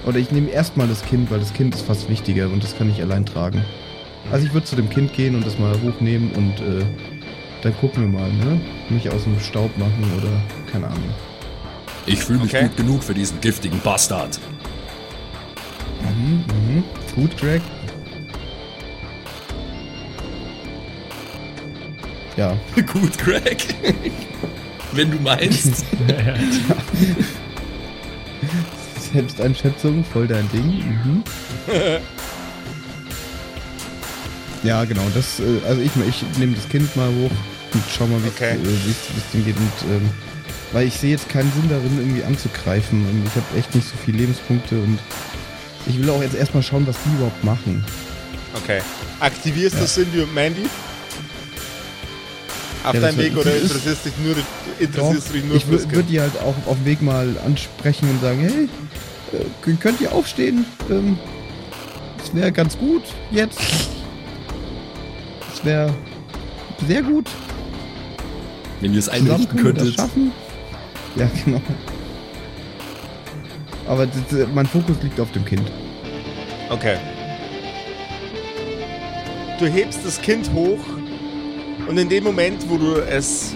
Oder ich nehme erstmal das Kind, weil das Kind ist fast wichtiger und das kann ich allein tragen. Also ich würde zu dem Kind gehen und das mal hochnehmen und äh, dann gucken wir mal, ne? Mich aus dem Staub machen oder keine Ahnung. Ich fühle mich Okay. gut genug für diesen giftigen Bastard. Mhm, mhm. Gut, Greg. Ja, *laughs* gut, Greg. Wenn du meinst. *laughs* *laughs* Selbsteinschätzung, voll dein Ding. Mhm. *laughs* ja, genau. Das, äh, also ich, ich nehme das Kind mal hoch und schau mal, wie Okay. es äh, wie's dem geht. Und, ähm, weil ich sehe jetzt keinen Sinn darin, irgendwie anzugreifen. Und ich habe echt nicht so viele Lebenspunkte und ich will auch jetzt erstmal schauen, was die überhaupt machen. Okay. Aktivierst du Cindy und Mandy? Auf Ja, deinem Weg oder interessierst, dich nur, interessierst du dich nur ich fürs würde Kind? die halt auch auf dem Weg mal ansprechen und sagen, hey, äh, könnt ihr aufstehen? Ähm, das wäre ganz gut jetzt. Das wäre sehr gut. Wenn ihr es einrichten können wir das könntet. schaffen. Ja, genau. Aber das, äh, mein Fokus liegt auf dem Kind. Okay. Du hebst das Kind hoch und in dem Moment, wo du es,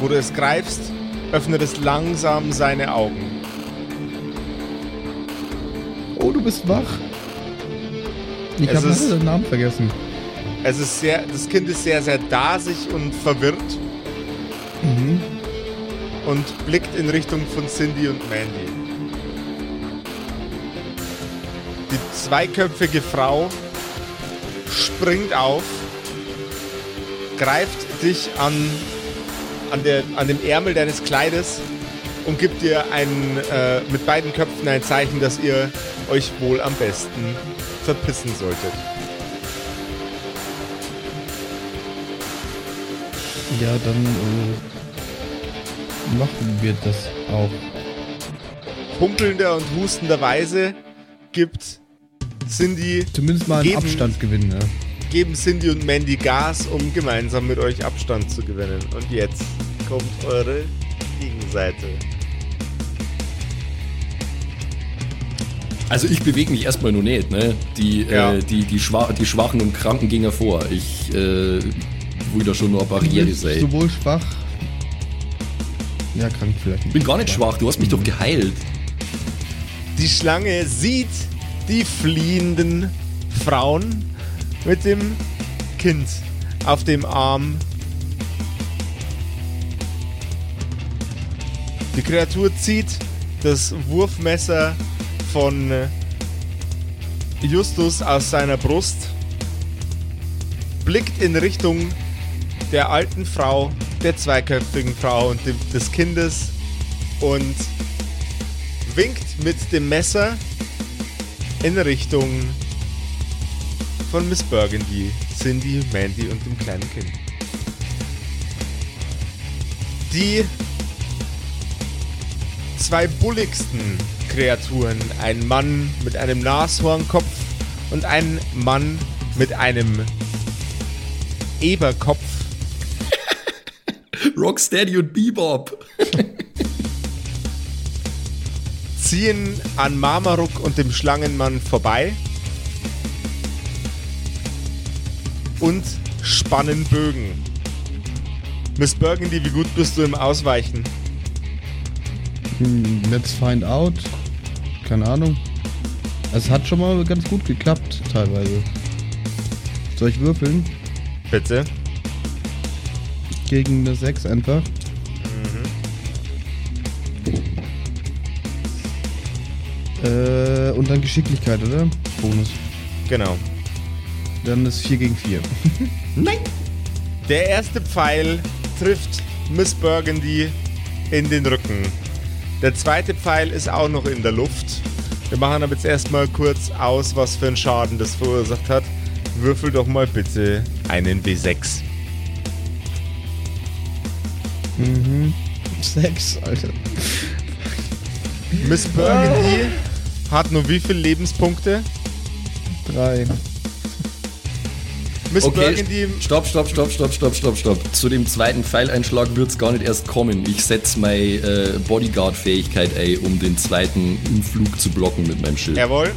wo du es greifst, öffnet es langsam seine Augen. Bist wach. Ich habe den Namen vergessen. Es ist sehr, das Kind ist sehr, sehr dasig und verwirrt Mhm. und blickt in Richtung von Cindy und Mandy. Die zweiköpfige Frau springt auf, greift dich an, an, der, an dem Ärmel deines Kleides und gibt dir ein, äh, mit beiden Köpfen ein Zeichen, dass ihr euch wohl am besten verpissen solltet. Ja, dann äh, machen wir das auch. Humpelnder und hustenderweise gibt Cindy, Zumindest mal einen Geben- Abstand gewinnen, ne? geben Cindy und Mandy Gas, um gemeinsam mit euch Abstand zu gewinnen. Und jetzt kommt eure Gegenseite. Also ich bewege mich erstmal nur nicht, ne? Die, Ja. äh, die, die, Schwa die Schwachen und Kranken gingen vor. Ich äh, will da schon nur bist sein. sowohl schwach. Ja, krank vielleicht. Ich bin gar nicht schwach, du hast mich doch geheilt. Die Schlange sieht die fliehenden Frauen mit dem Kind auf dem Arm. Die Kreatur zieht das Wurfmesser von Justus aus seiner Brust, blickt in Richtung der alten Frau, der zweiköpfigen Frau und des Kindes und winkt mit dem Messer in Richtung von Miss Burgundy, Cindy, Mandy und dem kleinen Kind. Die zwei bulligsten Kreaturen, ein Mann mit einem Nashornkopf und ein Mann mit einem Eberkopf, *laughs* Rocksteady und Bebop. *laughs* ziehen an Marmaruk und dem Schlangenmann vorbei und spannen Bögen. Miss Burgundy, wie gut bist du im Ausweichen? Hm, Let's find out. Keine Ahnung. Es hat schon mal ganz gut geklappt, teilweise. Soll ich würfeln? Bitte. Gegen eine 6 einfach. Äh, und dann Geschicklichkeit, oder? Bonus. Genau. Dann ist 4 gegen 4. *laughs* Der erste Pfeil trifft Miss Burgundy in den Rücken. Der zweite Pfeil ist auch noch in der Luft. Wir machen aber jetzt erstmal kurz aus, was für einen Schaden das verursacht hat. Würfel doch mal bitte einen W6. Mhm. 6, Alter. Miss Burgundy hat nur wie viele Lebenspunkte? 3. Miss Okay, Burgundy. stopp, stopp, stopp, stopp, stopp, stopp, stopp. Zu dem zweiten Pfeileinschlag wird es gar nicht erst kommen. Ich setze meine äh, Bodyguard-Fähigkeit ein, um den zweiten im Flug zu blocken mit meinem Schild. Jawohl.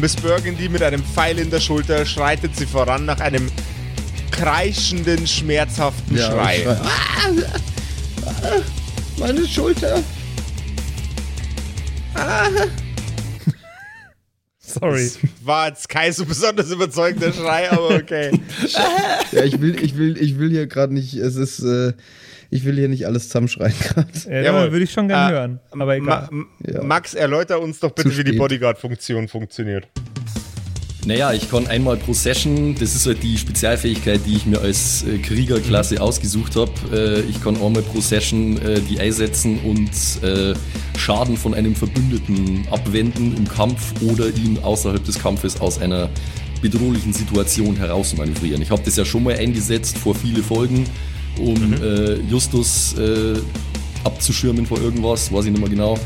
Miss Burgundy mit einem Pfeil in der Schulter schreitet sie voran nach einem kreischenden, schmerzhaften Ja, Schrei. schrei. Ah, ah, meine Schulter. Sorry. War jetzt kein so besonders überzeugender Schrei, aber okay. *laughs* Ja, ich will, ich will, ich will hier gerade nicht, es ist, äh, ich will hier nicht alles zusammenschreien gerade. Ja, Jawohl. würde ich schon gerne Äh, hören. Aber egal. Ma Ja. Max, erläuter uns doch bitte, wie die. Bodyguard-Funktion funktioniert. Naja, ich kann einmal pro Session, das ist halt die Spezialfähigkeit, die ich mir als äh, Kriegerklasse ausgesucht habe. Äh, ich kann einmal pro Session äh, die einsetzen und Schaden von einem Verbündeten abwenden im Kampf oder ihn außerhalb des Kampfes aus einer bedrohlichen Situation herausmanövrieren. Ich habe das ja schon mal eingesetzt vor viele Folgen, um äh, Justus abzuschirmen vor irgendwas, weiß ich nicht mehr genau.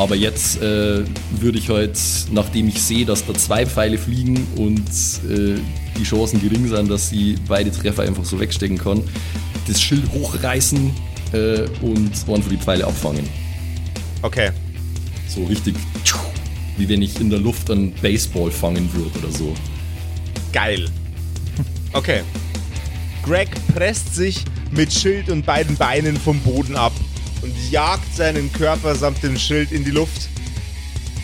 Aber jetzt äh, würde ich halt, nachdem ich sehe, dass da zwei Pfeile fliegen und äh, die Chancen gering sind, dass sie beide Treffer einfach so wegstecken kann, das Schild hochreißen äh, und einfach die Pfeile abfangen. Okay. So richtig, wie wenn ich in der Luft einen Baseball fangen würde oder so. Geil. Okay. Greg presst sich mit Schild und beiden Beinen vom Boden ab und jagt seinen Körper samt dem Schild in die Luft.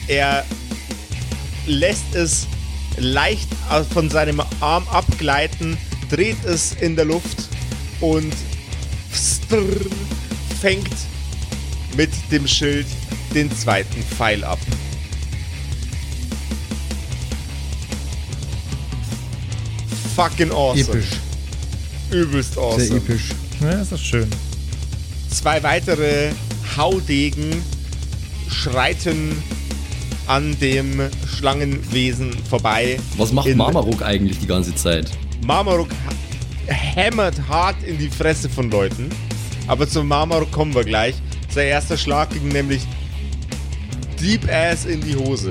Er lässt es leicht von seinem Arm abgleiten, dreht es in der Luft und fängt mit dem Schild den zweiten Pfeil ab. Fucking awesome. Episch. Übelst awesome. Sehr episch. Ja, das ist schön. Zwei weitere Haudegen schreiten an dem Schlangenwesen vorbei. Was macht Marmaruk eigentlich die ganze Zeit? Marmaruk hämmert hart in die Fresse von Leuten. Aber zum Marmaruk kommen wir gleich. Sein erster Schlag ging nämlich Deep Ass in die Hose.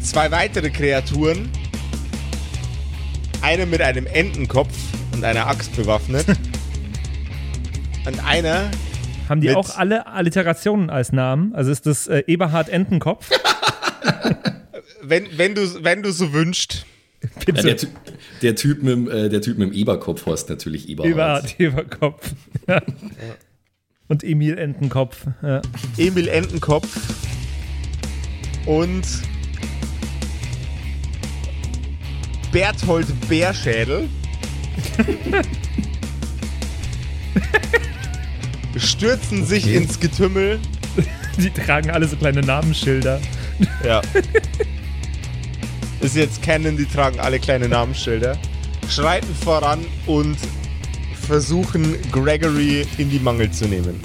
Zwei weitere Kreaturen. Eine mit einem Entenkopf und einer Axt bewaffnet. *laughs* und einer Haben die auch alle Alliterationen als Namen? Also ist das äh, Eberhard Entenkopf? *laughs* wenn, wenn, du, wenn du so wünschst. *laughs* Ja, der, Ty- der, typ mit, dem, äh, der Typ mit dem Eberkopf heißt natürlich Eberhard. Eberhard Eberkopf. Ja. Und Emil Entenkopf. Ja. Emil Entenkopf und Berthold Bärschädel *laughs* stürzen sich Okay. ins Getümmel. *laughs* Die tragen alle so kleine Namensschilder. Ja. *laughs* Ist jetzt Canon, die tragen alle kleine Namensschilder. Schreiten voran und versuchen Gregory in die Mangel zu nehmen.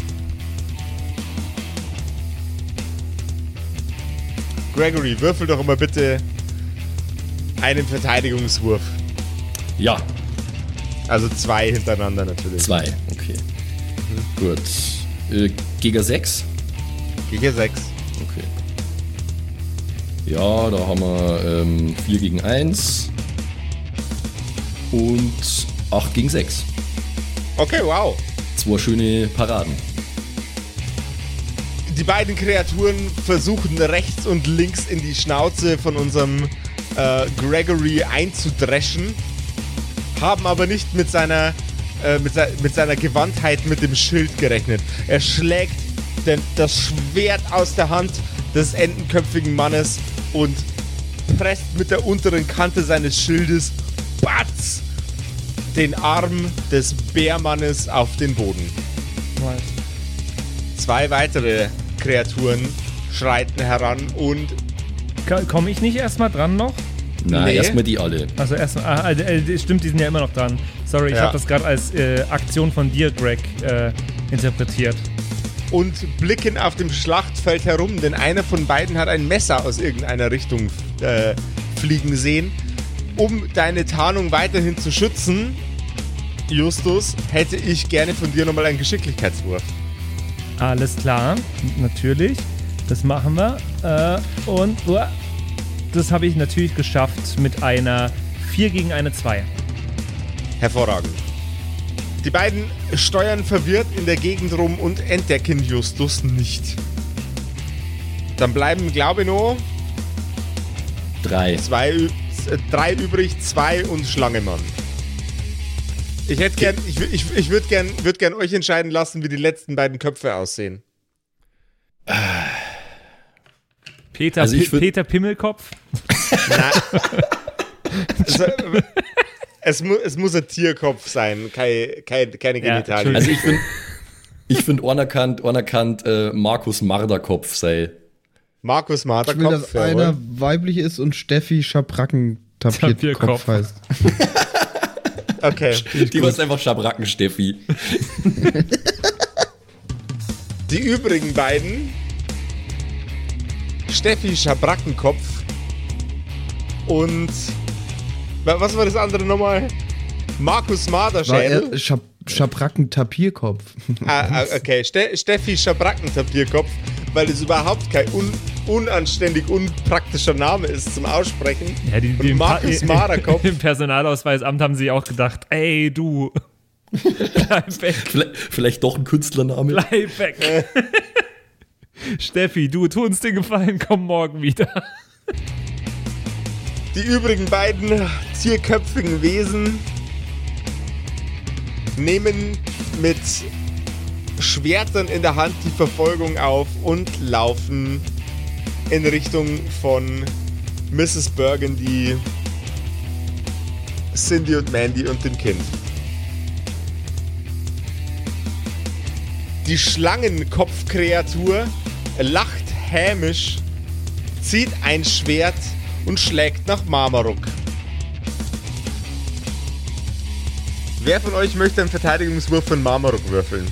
Gregory, würfel doch immer bitte einen Verteidigungswurf. Ja, Also zwei hintereinander natürlich. zwei. Gut. Äh, Giga 6? Gegen sechs. Okay. Ja, da haben wir ähm, 4 gegen 1 und 8 gegen 6. Okay, wow. Zwei schöne Paraden. Die beiden Kreaturen versuchen rechts und links in die Schnauze von unserem äh, Gregory einzudreschen, haben aber nicht mit seiner äh, mit, se mit seiner Gewandtheit mit dem Schild gerechnet. Er schlägt den, das Schwert aus der Hand des entenköpfigen Mannes und presst mit der unteren Kante seines Schildes batz, den Arm des Bärmannes auf den Boden. Zwei weitere Kreaturen schreiten heran und Komme ich nicht erstmal dran noch? Na, Nee. erstmal die alle. Also erstmal, ah, äh, äh, stimmt, die sind ja immer noch dran. Sorry, ich Ja. habe das gerade als äh, Aktion von dir, Greg, äh, interpretiert. und blicken auf dem Schlachtfeld herum, denn einer von beiden hat ein Messer aus irgendeiner Richtung äh, fliegen sehen. Um deine Tarnung weiterhin zu schützen, Justus, hätte ich gerne von dir nochmal einen Geschicklichkeitswurf. Alles klar, natürlich. Das machen wir. Äh, und uah, das habe ich natürlich geschafft mit einer 4 gegen eine 2. Hervorragend. Die beiden steuern verwirrt in der Gegend rum und entdecken Justus nicht. Dann bleiben, glaube ich, nur Drei. zwei, äh, drei übrig, zwei und Schlangemann. Ich hätte gern, ich, ich, ich würde gern, würd gern euch entscheiden lassen, wie die letzten beiden Köpfe aussehen. Peter, Also Peter Pimmelkopf. Nein. *laughs* äh, es, mu es muss ein Tierkopf sein, keine, keine, keine Ja, Genitalien. Also ich finde, ich finde anerkannt, anerkannt äh, Markus Marderkopf sei. Markus Ich will, dass einer weiblich ist und Steffi Schabracken Tapierkopf. Heißt. *laughs* Okay. Die war einfach Schabracken, Steffi. *laughs* Die übrigen beiden, Steffi Schabrackenkopf und was war das andere nochmal? Markus War Marderschädel. er Schab Schabracken Tapierkopf. *laughs* Ah, ah, okay, Ste Steffi Schabrackentapierkopf, weil das überhaupt kein un unanständig, unpraktischer Name ist zum Aussprechen. Ja, die, die Und Markus im, Marderkopf. Im Personalausweisamt haben sie auch gedacht, ey, du, *laughs* bleib weg, Vielleicht, vielleicht doch ein Künstlername. bleib weg. *laughs* Steffi, du, tu uns den Gefallen, komm morgen wieder. Die übrigen beiden tierköpfigen Wesen nehmen mit Schwertern in der Hand die Verfolgung auf und laufen in Richtung von Mrs. Burgundy, Cindy und Mandy und dem Kind. Die Schlangenkopfkreatur lacht hämisch, zieht ein Schwert und schlägt nach Marmaruk. Wer von euch möchte einen Verteidigungswurf von Marmaruk würfeln?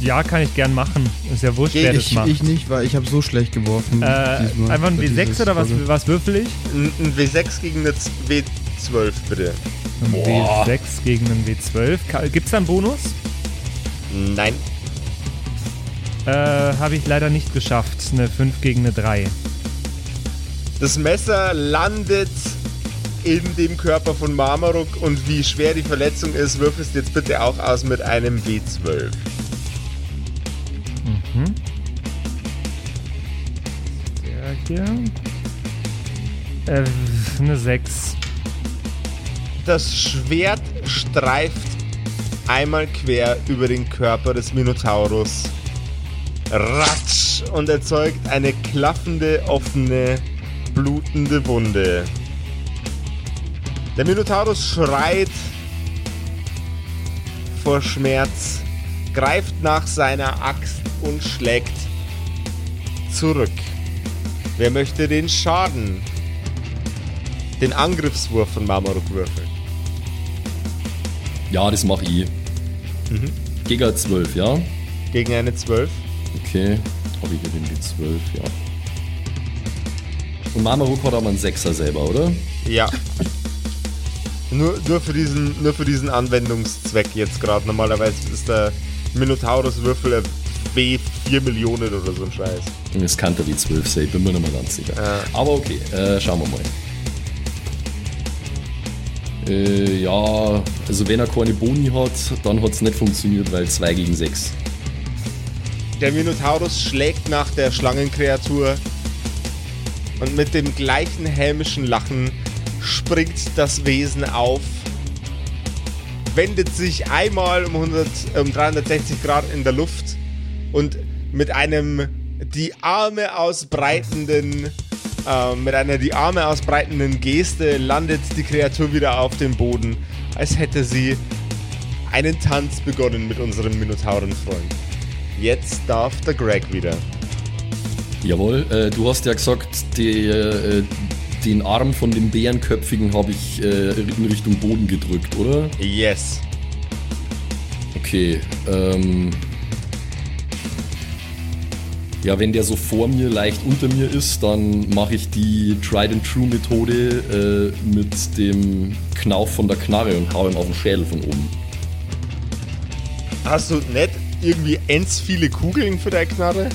Ja, kann ich gern machen. Ist ja wurscht, Geh wer das Ich, macht. ich nicht, weil ich habe so schlecht geworfen. äh, einfach ein Für W6 dieses oder was, was würfel ich? Ein ein W6 gegen eine Z- W12, bitte. Ein W6 gegen einen W12. Ka- Gibt's da einen Bonus? Nein. Äh, habe ich leider nicht geschafft. Eine 5 gegen eine 3. Das Messer landet in dem Körper von Marmaruk und wie schwer die Verletzung ist, würfelst jetzt bitte auch aus mit einem W12. Der hier. Äh, eine 6. Das Schwert streift einmal quer über den Körper des Minotaurus. Ratsch! Und erzeugt eine klaffende, offene, blutende Wunde. Der Minotaurus schreit vor Schmerz, greift nach seiner Axt und schlägt zurück. Wer möchte den Schaden, den Angriffswurf von Marmaruk würfeln? Ja, das mach ich. Giga 12, ja? Gegen eine 12. Okay. Habe ich hier den D12, ja. Und Marmaruk hat aber einen Sechser selber, oder? Ja. Nur, nur, für diesen, nur für diesen Anwendungszweck jetzt gerade. Normalerweise ist der Minotaurus-Würfel ein W4 Millionen oder so ein Scheiß. Das kann der D12 sein, bin mir nicht mehr ganz sicher. Ja. Aber okay, äh, schauen wir mal. Äh, ja, also wenn er keine Boni hat, dann hat es nicht funktioniert, weil 2 gegen 6. Der Minotaurus schlägt nach der Schlangenkreatur und mit dem gleichen hämischen Lachen springt das Wesen auf, wendet sich einmal um, 100, um 360 Grad in der Luft und mit einem die Arme ausbreitenden, äh, mit einer die Arme ausbreitenden Geste landet die Kreatur wieder auf dem Boden, als hätte sie einen Tanz begonnen mit unserem Minotaurenfreund. Jetzt darf der Greg wieder. Jawohl, äh, du hast ja gesagt, die, äh, den Arm von dem Bärenköpfigen habe ich äh, in Richtung Boden gedrückt, oder? Yes. Okay, ähm. Ja, wenn der so vor mir leicht unter mir ist, dann mache ich die Tried and True Methode äh, mit dem Knauf von der Knarre und hau ihm auf den Schädel von oben. Hast du nicht irgendwie ends viele Kugeln für deine Knarre?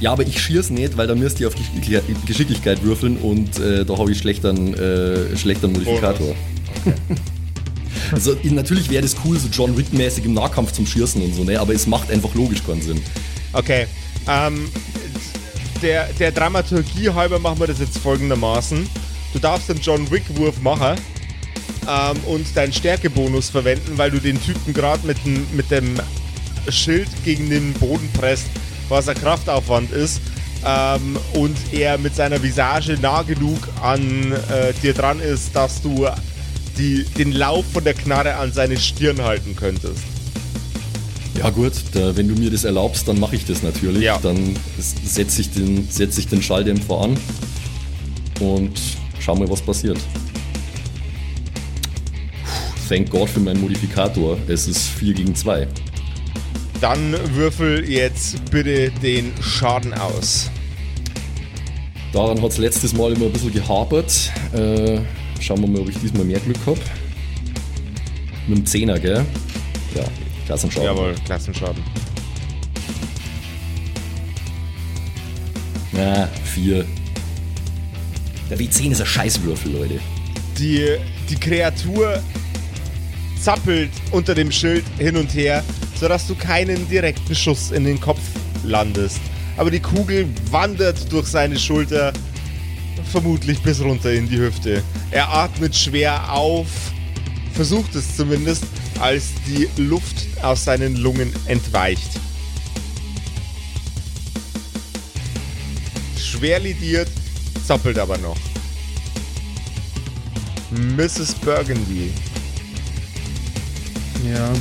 Ja, aber ich schier's nicht, weil da müsst ihr auf Geschick- Geschicklichkeit würfeln und äh, da habe ich schlechteren, äh, schlechteren Modifikator. *laughs* also ich- natürlich wäre das cool, so John Wick-mäßig im Nahkampf zum Schießen und so, ne? aber es macht einfach logisch keinen Sinn. Okay. Ähm, der, der Dramaturgie halber machen wir das jetzt folgendermaßen. Du darfst den John Wick-Wurf machen ähm, und deinen Stärkebonus verwenden, weil du den Typen gerade mit, dem- mit dem Schild gegen den Boden presst, was ein Kraftaufwand ist. Ähm, und er mit seiner Visage nah genug an äh, dir dran ist, dass du die, den Lauf von der Knarre an seine Stirn halten könntest. Ja gut, da, wenn du mir das erlaubst, dann mache ich das natürlich. Ja. Dann setze ich, den, setz ich den Schalldämpfer an und schau mal, was passiert. Puh, Thank God für meinen Modifikator. Es ist 4 gegen 2. Dann würfel jetzt bitte den Schaden aus. Daran hat es letztes Mal immer ein bisschen gehapert. Äh, schauen wir mal, ob ich diesmal mehr Glück habe. Mit dem 10er, gell? Ja, Klassenschaden. Jawohl, Klassenschaden. Ja, 4. Der W10 ist ein Scheißwürfel, Leute. Die, die Kreatur zappelt unter dem Schild hin und her, sodass du keinen direkten Schuss in den Kopf landest. Aber die Kugel wandert durch seine Schulter, vermutlich bis runter in die Hüfte. Er atmet schwer auf, versucht es zumindest, als die Luft aus seinen Lungen entweicht. Schwer lidiert, zappelt aber noch. Mrs. Burgundy. Ja.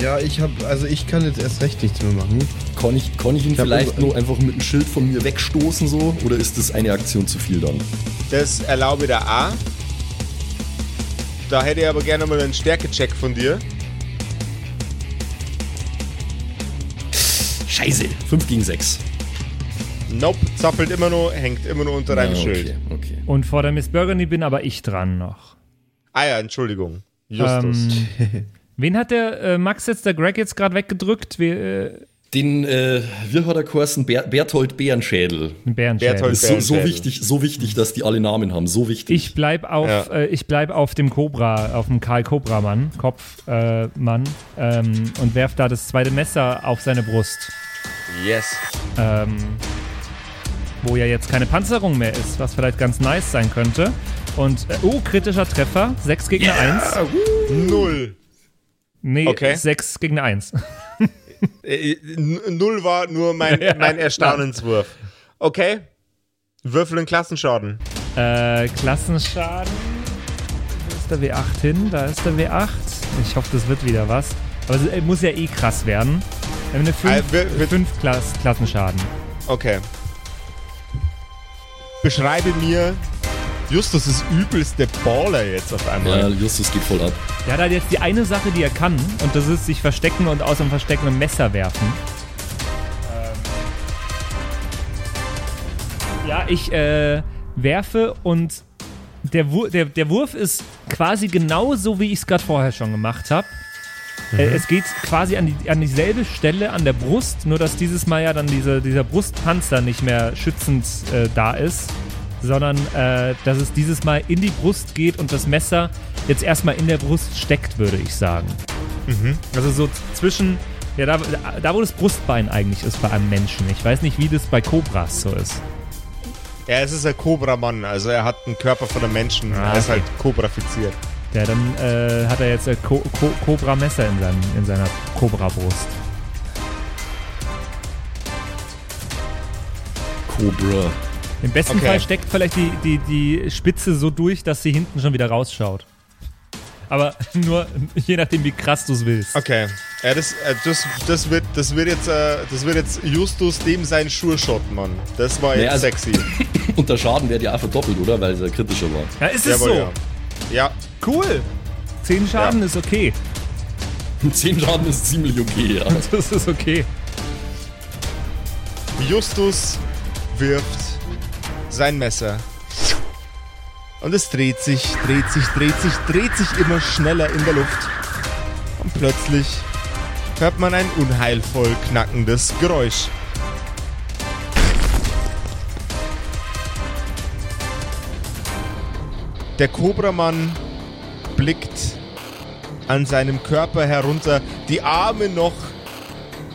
Ja, ich hab, also ich kann jetzt erst recht nichts mehr machen. Kann ich, kann ich ihn hab vielleicht nur einfach mit dem Schild von mir wegstoßen so? Oder ist das eine Aktion zu viel dann? Das erlaube der A. Da hätte ich aber gerne mal einen Stärkecheck von dir. Scheiße, 5 gegen 6. Nope, zappelt immer noch, hängt immer noch unter deinem okay, Schild. okay. Und vor der Miss Burgundy bin aber ich dran noch. Ah ja, Entschuldigung. Justus. Ähm, *laughs* wen hat der äh, Max jetzt, der Greg jetzt gerade weggedrückt? Wir, äh, Den, äh, wie hat er geheißen? Ber Berthold Bärenschädel. Bärenschädel. Berthold Das ist so, so, wichtig, so wichtig, dass die alle Namen haben. So wichtig. Ich bleib auf, Ja. äh, ich bleib auf dem Cobra, auf dem Karl Cobra Mann, Kopfmann, äh, Mann, ähm, und werf da das zweite Messer auf seine Brust. yes. Ähm, wo ja jetzt keine Panzerung mehr ist, was vielleicht ganz nice sein könnte. Und, äh, oh, kritischer Treffer, 6 gegen 1. Null. Nee, Okay. 6 gegen 1. Äh, n- Null war nur mein, *laughs* Ja, mein Erstaunenswurf. Okay. Würfel einen Klassenschaden. Äh, Klassenschaden. Wo ist der W8 hin? Da ist der W8. Ich hoffe, das wird wieder was. Aber es äh, muss ja eh krass werden. Wir haben eine 5 Äh, wir- wir- fünf Klass Klassenschaden. Okay. Beschreibe mir. Justus ist übelst der Baller jetzt auf ja, einmal. Justus geht voll ab. Der hat halt jetzt die eine Sache, die er kann, und das ist sich verstecken und aus dem Verstecken ein Messer werfen. Ähm ja, ich äh, werfe und der, Wur der, der Wurf ist quasi genauso, wie ich es gerade vorher schon gemacht habe. Äh, es geht quasi an, die, an dieselbe Stelle an der Brust, nur dass dieses Mal ja dann diese, dieser Brustpanzer nicht mehr schützend äh, da ist, sondern äh, dass es dieses Mal in die Brust geht und das Messer jetzt erstmal in der Brust steckt, würde ich sagen. Also so zwischen, ja, da, da wo das Brustbein eigentlich ist bei einem Menschen. Ich weiß nicht, wie das bei Cobras so ist. Ja, es ist ein Cobra-Mann, also er hat einen Körper von einem Menschen. Ah, er ist okay. halt kobrafiziert. Ja, dann äh, hat er jetzt ein Co Co Cobra-Messer in, seinem- in seiner Cobra-Brust. Cobra. Im besten Okay. Fall steckt vielleicht die, die, die Spitze so durch, dass sie hinten schon wieder rausschaut. Aber *laughs* nur je nachdem, wie krass du es willst. Okay. Ja, das, äh, das, das, wird, das, wird jetzt, äh, das wird jetzt Justus dem sein Sure-Shot, Mann. Das war jetzt Naja, also- sexy. *laughs* Und der Schaden wäre ja auch verdoppelt, oder? Weil es ja kritischer war. Ja, ist es Jawohl, so? ja. Ja, Cool. Zehn Schaden ist okay. *laughs* 10 Schaden ist ziemlich okay, ja. Das ist okay. Justus wirft sein Messer. Und es dreht sich, dreht sich, dreht sich, dreht sich immer schneller in der Luft. Und plötzlich hört man ein unheilvoll knackendes Geräusch. Der Kobramann blickt an seinem Körper herunter, die Arme noch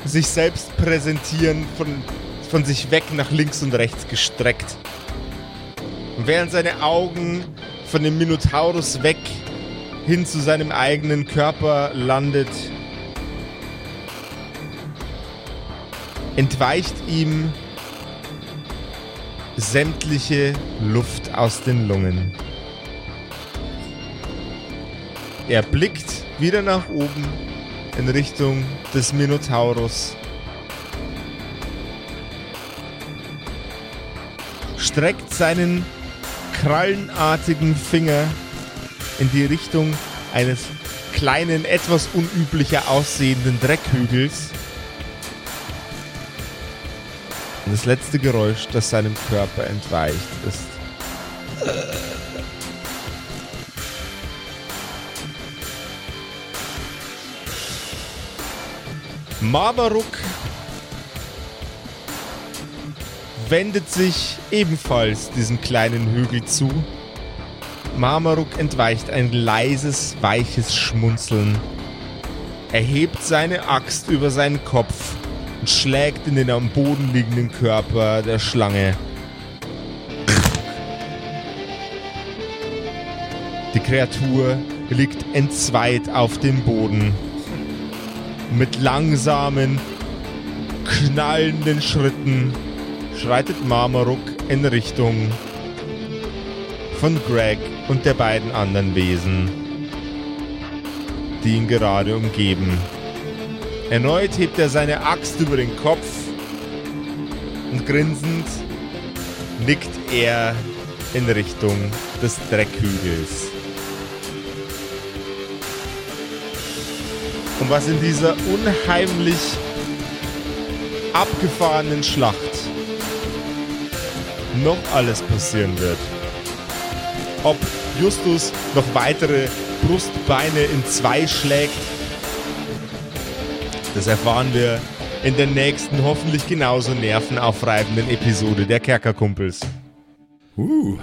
sich selbst präsentieren, von, von sich weg nach links und rechts gestreckt. Während seine Augen von dem Minotaurus weg hin zu seinem eigenen Körper landet, entweicht ihm sämtliche Luft aus den Lungen. Er blickt wieder nach oben in Richtung des Minotaurus. Streckt seinen krallenartigen Finger in die Richtung eines kleinen, etwas unüblicher aussehenden Dreckhügels. Und das letzte Geräusch, das seinem Körper entweicht, ist Marmaruk wendet sich ebenfalls diesem kleinen Hügel zu. Marmaruk entweicht ein leises, weiches Schmunzeln. Er hebt seine Axt über seinen Kopf und schlägt in den am Boden liegenden Körper der Schlange. Die Kreatur liegt entzweit auf dem Boden. Mit langsamen, knallenden Schritten schreitet Marmaruk in Richtung von Greg und der beiden anderen Wesen, die ihn gerade umgeben. Erneut hebt er seine Axt über den Kopf und grinsend nickt er in Richtung des Dreckhügels. Und was in dieser unheimlich abgefahrenen Schlacht noch alles passieren wird. Ob Justus noch weitere Brustbeine in zwei schlägt, das erfahren wir in der nächsten hoffentlich genauso nervenaufreibenden Episode der Kerkerkumpels. Uh.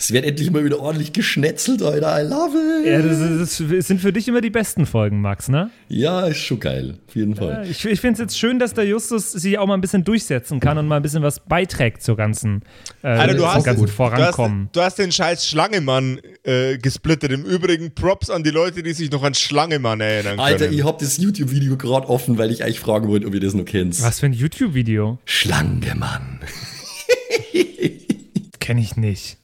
Es wird endlich mal wieder ordentlich geschnetzelt, Alter. I love it. Ja, das, ist, das sind für dich immer die besten Folgen, Max, ne? Ja, ist schon geil. Auf jeden Fall. Ich, ich finde es jetzt schön, dass der Justus sich auch mal ein bisschen durchsetzen kann und mal ein bisschen was beiträgt zur ganzen, äh, Alter, du zum hast, ganzen du, Vorankommen. hast, du hast den scheiß Schlangemann äh, gesplittet. Im Übrigen Props an die Leute, die sich noch an Schlangemann erinnern können. Alter, ich hab das YouTube-Video gerade offen, weil ich eigentlich fragen wollte, ob ihr das noch kennt. Was für ein YouTube-Video? Schlangemann. Kenne ich nicht.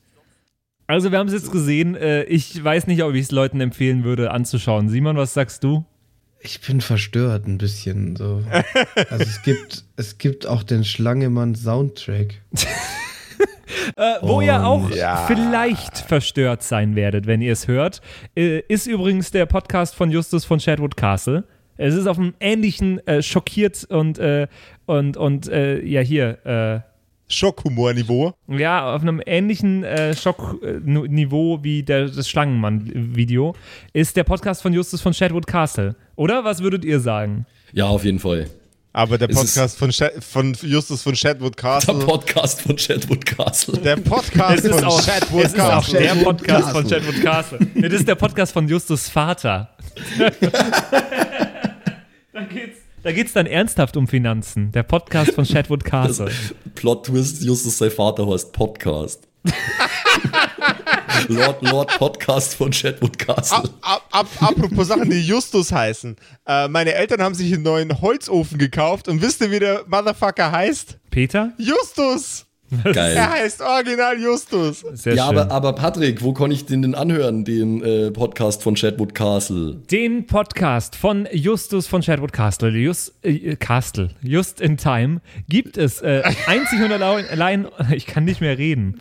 Also, wir haben es jetzt gesehen. Äh, ich weiß nicht, ob ich es Leuten empfehlen würde, anzuschauen. Simon, was sagst du? Ich bin verstört ein bisschen so. *laughs* Also es gibt, es gibt auch den Schlangemann-Soundtrack. *laughs* Äh, wo ihr auch ja. vielleicht verstört sein werdet, wenn ihr es hört, äh, ist übrigens der Podcast von Justus von Shadwood Castle. Es ist auf einem ähnlichen äh, schockiert und äh, und und ja hier äh, Schockhumorniveau. ja auf einem ähnlichen äh, Schockniveau wie der, das Schlangenmann-Video ist der Podcast von Justus von Shadwood Castle. Oder was würdet ihr sagen? Ja, auf jeden Fall. Aber der Podcast von, von Justus von Shadwood Der Castle. Podcast von Chatwood Castle. Der Podcast von auch, Shadwood es ist auch Castle. der Podcast Castle. von Shadwood Castle. Das ist der Podcast von Justus Vater. *laughs* da geht's Da geht es dann ernsthaft um Finanzen. Der Podcast von Shadwood *laughs* Castle. Plot Twist, Justus sein Vater heißt Podcast. *laughs* Lord, Lord Podcast von Shadwood Castle. Ab, ab, apropos Sachen, die Justus heißen. Äh, meine Eltern haben sich einen neuen Holzofen gekauft und wisst ihr, wie der Motherfucker heißt? Peter? Justus! Er Geil. heißt Original Justus. Sehr Ja, schön. aber, aber Patrick, wo kann ich den denn anhören, den äh, Podcast von Shadwood Castle? Den Podcast von Justus von Shadwood Castle, Just, äh, Castle, Just in Time, gibt es äh, einzig und allein, *laughs* ich kann nicht mehr reden.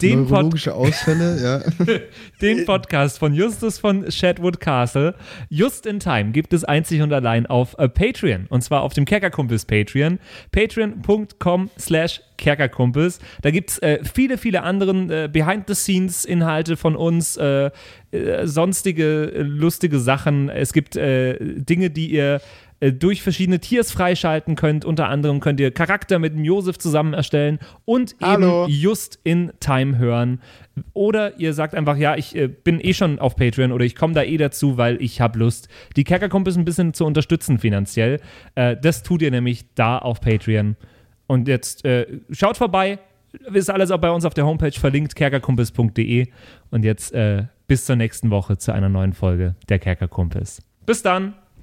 Den, Pod, Neurologische Ausfälle, ja. *laughs* den Podcast von Justus von Shadwood Castle, Just in Time, gibt es einzig und allein auf äh, Patreon. Und zwar auf dem Kerkerkumpels Patreon. Patreon.com slash Kerkerkumpels. Da gibt es äh, viele, viele anderen äh, Behind-the-Scenes-Inhalte von uns, äh, äh, sonstige äh, lustige Sachen. Es gibt Dinge, die ihr äh, durch verschiedene Tiers freischalten könnt. Unter anderem könnt ihr Charakter mit dem Josef zusammen erstellen und Hallo. eben just in Time hören. Oder ihr sagt einfach, ja, ich äh, bin eh schon auf Patreon oder ich komme da eh dazu, weil ich habe Lust, die Kerkerkumpels ein bisschen zu unterstützen finanziell. Äh, das tut ihr nämlich da auf Patreon. Und jetzt äh, schaut vorbei, ist alles auch bei uns auf der Homepage verlinkt, kerkerkumpels.de. Und jetzt äh, bis zur nächsten Woche zu einer neuen Folge der Kerkerkumpels. Bis dann!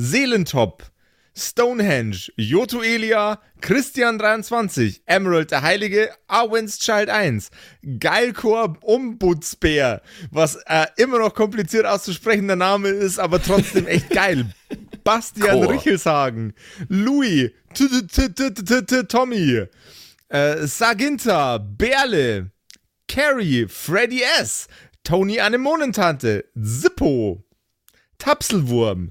Seelentop, Stonehenge, Joto Elia, Christian23, Emerald der Heilige, Arwen's Child 1, Geilkor Ombudsbär, was äh, immer noch kompliziert auszusprechender Name ist, aber trotzdem echt geil. *laughs* Bastian Chor. Richelshagen, Louis, Tommy, äh, Saginta, Berle, Carrie, Freddy S., Tony Anemonentante, Zippo, Tapselwurm,